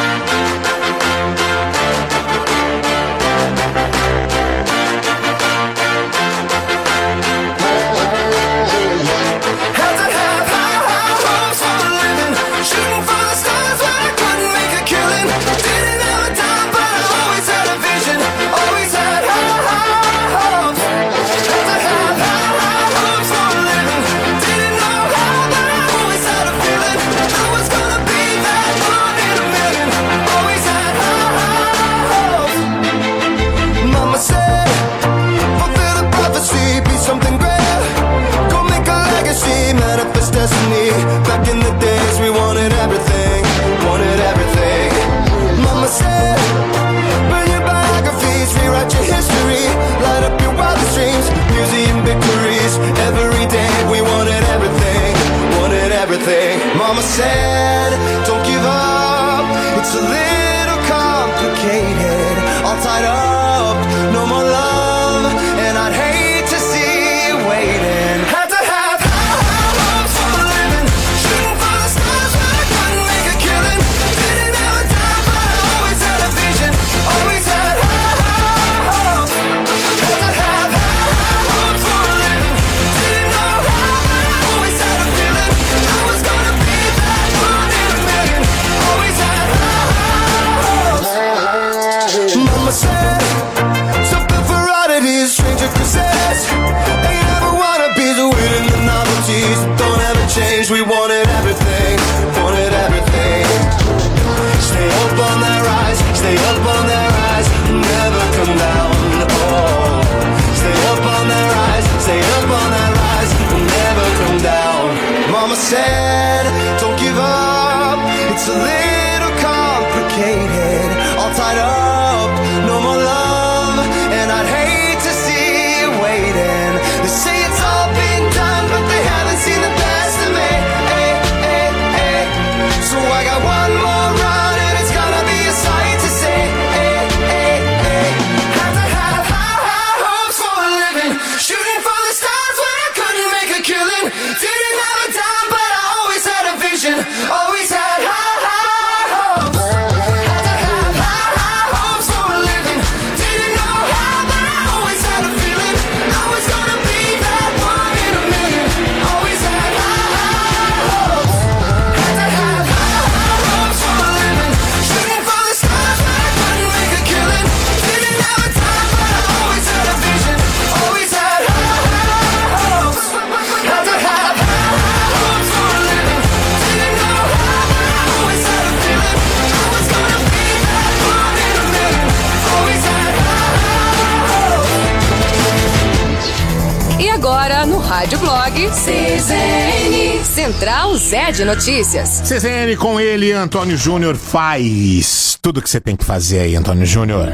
Central Zé de Notícias. CZN com ele, Antônio Júnior faz tudo que você tem que fazer aí, Antônio Júnior.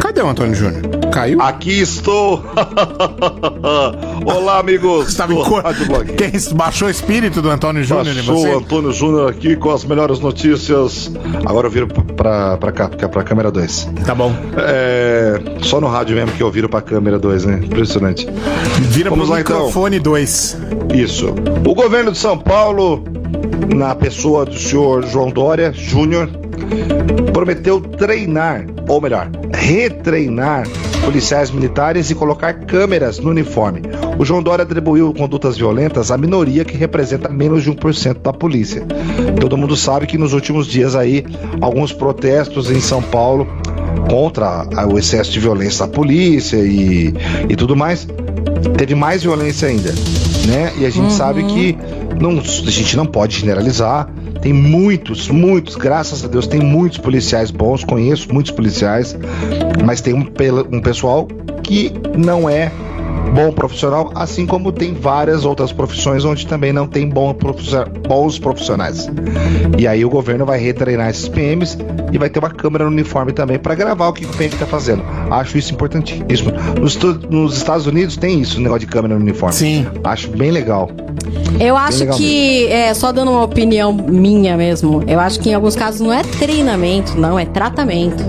Cadê o Antônio Júnior? Caiu? Aqui estou! Olá, amigos! Estava em cor... Quem baixou o espírito do Antônio Júnior você? o Antônio Júnior aqui com as melhores notícias. Agora eu viro pra, pra cá, pra, pra câmera 2. Tá bom. É, só no rádio mesmo que eu viro pra câmera 2, né? Impressionante. Vira Vamos pro lá então. microfone 2. Isso. O governo de São Paulo, na pessoa do senhor João Dória Júnior, prometeu treinar, ou melhor, retreinar policiais militares e colocar câmeras no uniforme. O João Dória atribuiu condutas violentas à minoria que representa menos de 1% da polícia. Todo mundo sabe que nos últimos dias aí, alguns protestos em São Paulo contra o excesso de violência da polícia e, e tudo mais, teve mais violência ainda, né? E a gente sabe que não, a gente não pode generalizar. Tem muitos, muitos, graças a Deus, tem muitos policiais bons, conheço muitos policiais, mas tem um, um pessoal que não é bom profissional, assim como tem várias outras profissões onde também não tem bons profissionais. E aí o governo vai retreinar esses PMs e vai ter uma câmera no uniforme também para gravar o que o PM está fazendo. Acho isso importantíssimo. Nos, nos Estados Unidos tem isso, o negócio de câmera no uniforme. Sim. Acho bem legal. Eu acho legal que, é, só dando uma opinião minha mesmo, eu acho que em alguns casos não é treinamento, não, é tratamento.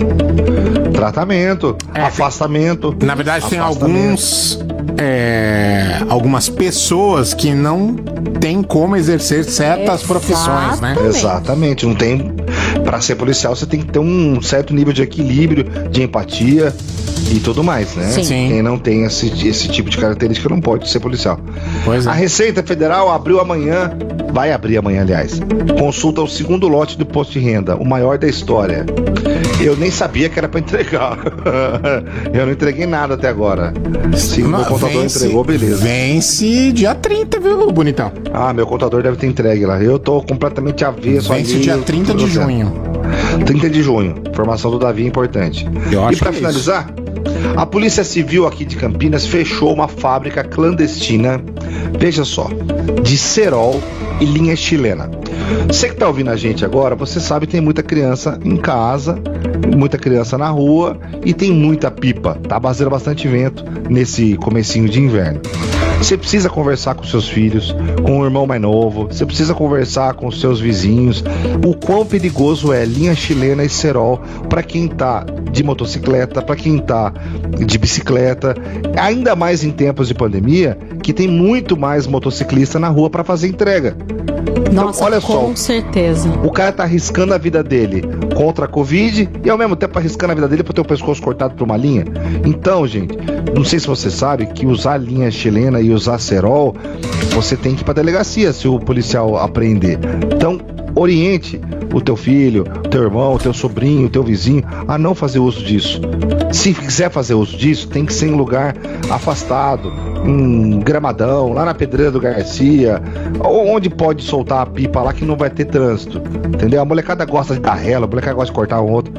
Tratamento, afastamento. Na verdade, tem Afastamento. alguns. É, algumas pessoas que não têm como exercer certas profissões, né? Exatamente. Não tem. Para ser policial, você tem que ter um certo nível de equilíbrio, de empatia e tudo mais, né? Sim. Sim. Quem não tem esse, esse tipo de característica não pode ser policial. Pois é. A Receita Federal abriu amanhã, vai abrir amanhã, aliás, consulta o segundo lote do posto de renda, o maior da história. Eu nem sabia que era para entregar. Eu não entreguei nada até agora. Se o meu contador Vence- entregou, beleza. Vence dia 30, viu, bonitão? Ah, meu contador deve ter entregue lá. Eu tô completamente avesso Vence ali, dia 30 de junho. 30 de junho. Informação do Davi é importante. Eu e para é finalizar, a Polícia Civil aqui de Campinas fechou uma fábrica clandestina, veja só, de cerol e linha chilena. Você que tá ouvindo a gente agora, você sabe que tem muita criança em casa, muita criança na rua e tem muita pipa. Tá fazendo bastante vento nesse comecinho de inverno. Você precisa conversar com seus filhos, com o irmão mais novo, você precisa conversar com os seus vizinhos. O quão perigoso é linha chilena e cerol para quem tá de motocicleta, para quem tá de bicicleta, ainda mais em tempos de pandemia, que tem muito mais motociclista na rua para fazer entrega. Nossa, olha com só. certeza. O cara tá arriscando a vida dele contra a Covid e ao mesmo tempo arriscando a vida dele por ter o pescoço cortado por uma linha. Então, gente, não sei se você sabe que usar linha chilena e usar cerol, você tem que ir pra delegacia se o policial apreender. Então, oriente o teu filho, o teu irmão, o teu sobrinho, o teu vizinho a não fazer uso disso. Se quiser fazer uso disso, tem que ser em lugar afastado, em gramadão, lá na Pedreira do Garcia, ou onde pode soltar a pipa lá que não vai ter trânsito. Entendeu? A molecada gosta de dar rela, a molecada gosta de cortar um outro,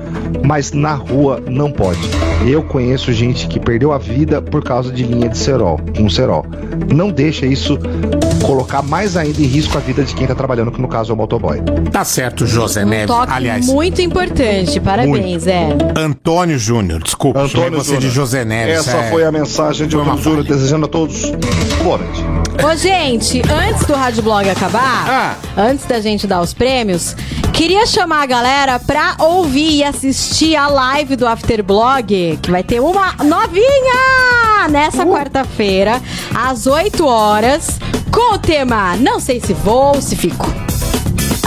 mas na rua não pode. Eu conheço gente que perdeu a vida por causa de linha de cerol, um cerol. Não deixa isso colocar mais ainda em risco a vida de quem tá trabalhando, que no caso é o motoboy. Tá certo, José Neves. Toque Aliás, muito importante. Parabéns, é. Antônio Júnior, desculpa, Antônio você de Júnior. José Neves. Essa é. foi a mensagem de Antônio Júnior, desejando a todos boa noite. Ô, gente, antes do Rádio Blog acabar, antes da gente dar os prêmios, queria chamar a galera pra ouvir e assistir a live do Afterblog, que vai ter uma novinha nessa quarta-feira, às 8 horas, com o tema Não sei se vou, se fico.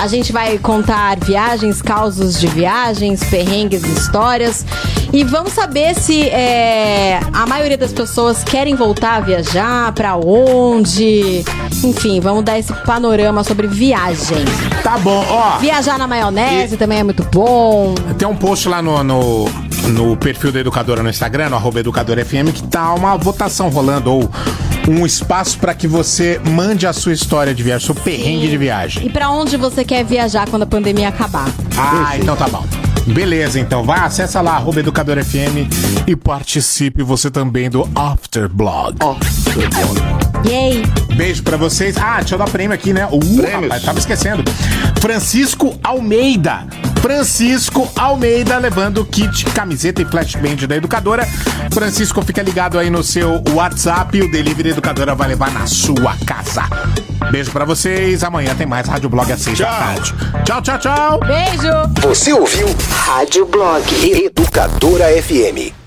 A gente vai contar viagens, causos de viagens, perrengues, histórias. E vamos saber se é, a maioria das pessoas querem voltar a viajar, pra onde. Enfim, vamos dar esse panorama sobre viagem. Tá bom, ó. Viajar na maionese também é muito bom. Tem um post lá no, no, no perfil da Educadora no Instagram, no arroba Educadora FM, que tá uma votação rolando, ou um espaço pra que você mande a sua história de viagem, seu perrengue de viagem. E pra onde você quer viajar quando a pandemia acabar? Ah, então tá bom. Beleza, então vai, acessa lá, arroba Educadora FM e participe você também do Afterblog. Yay! Beijo pra vocês. Ah, deixa eu dar prêmio aqui, né? Uh, rapaz, tava esquecendo. Francisco Almeida. Francisco Almeida levando kit, camiseta e flashband da Educadora. Francisco, fica ligado aí no seu WhatsApp. O Delivery Educadora vai levar na sua casa. Beijo pra vocês. Amanhã tem mais Rádio Blog às seis da tarde. Tchau, tchau, tchau. Beijo. Você ouviu Rádio Blog Educadora FM.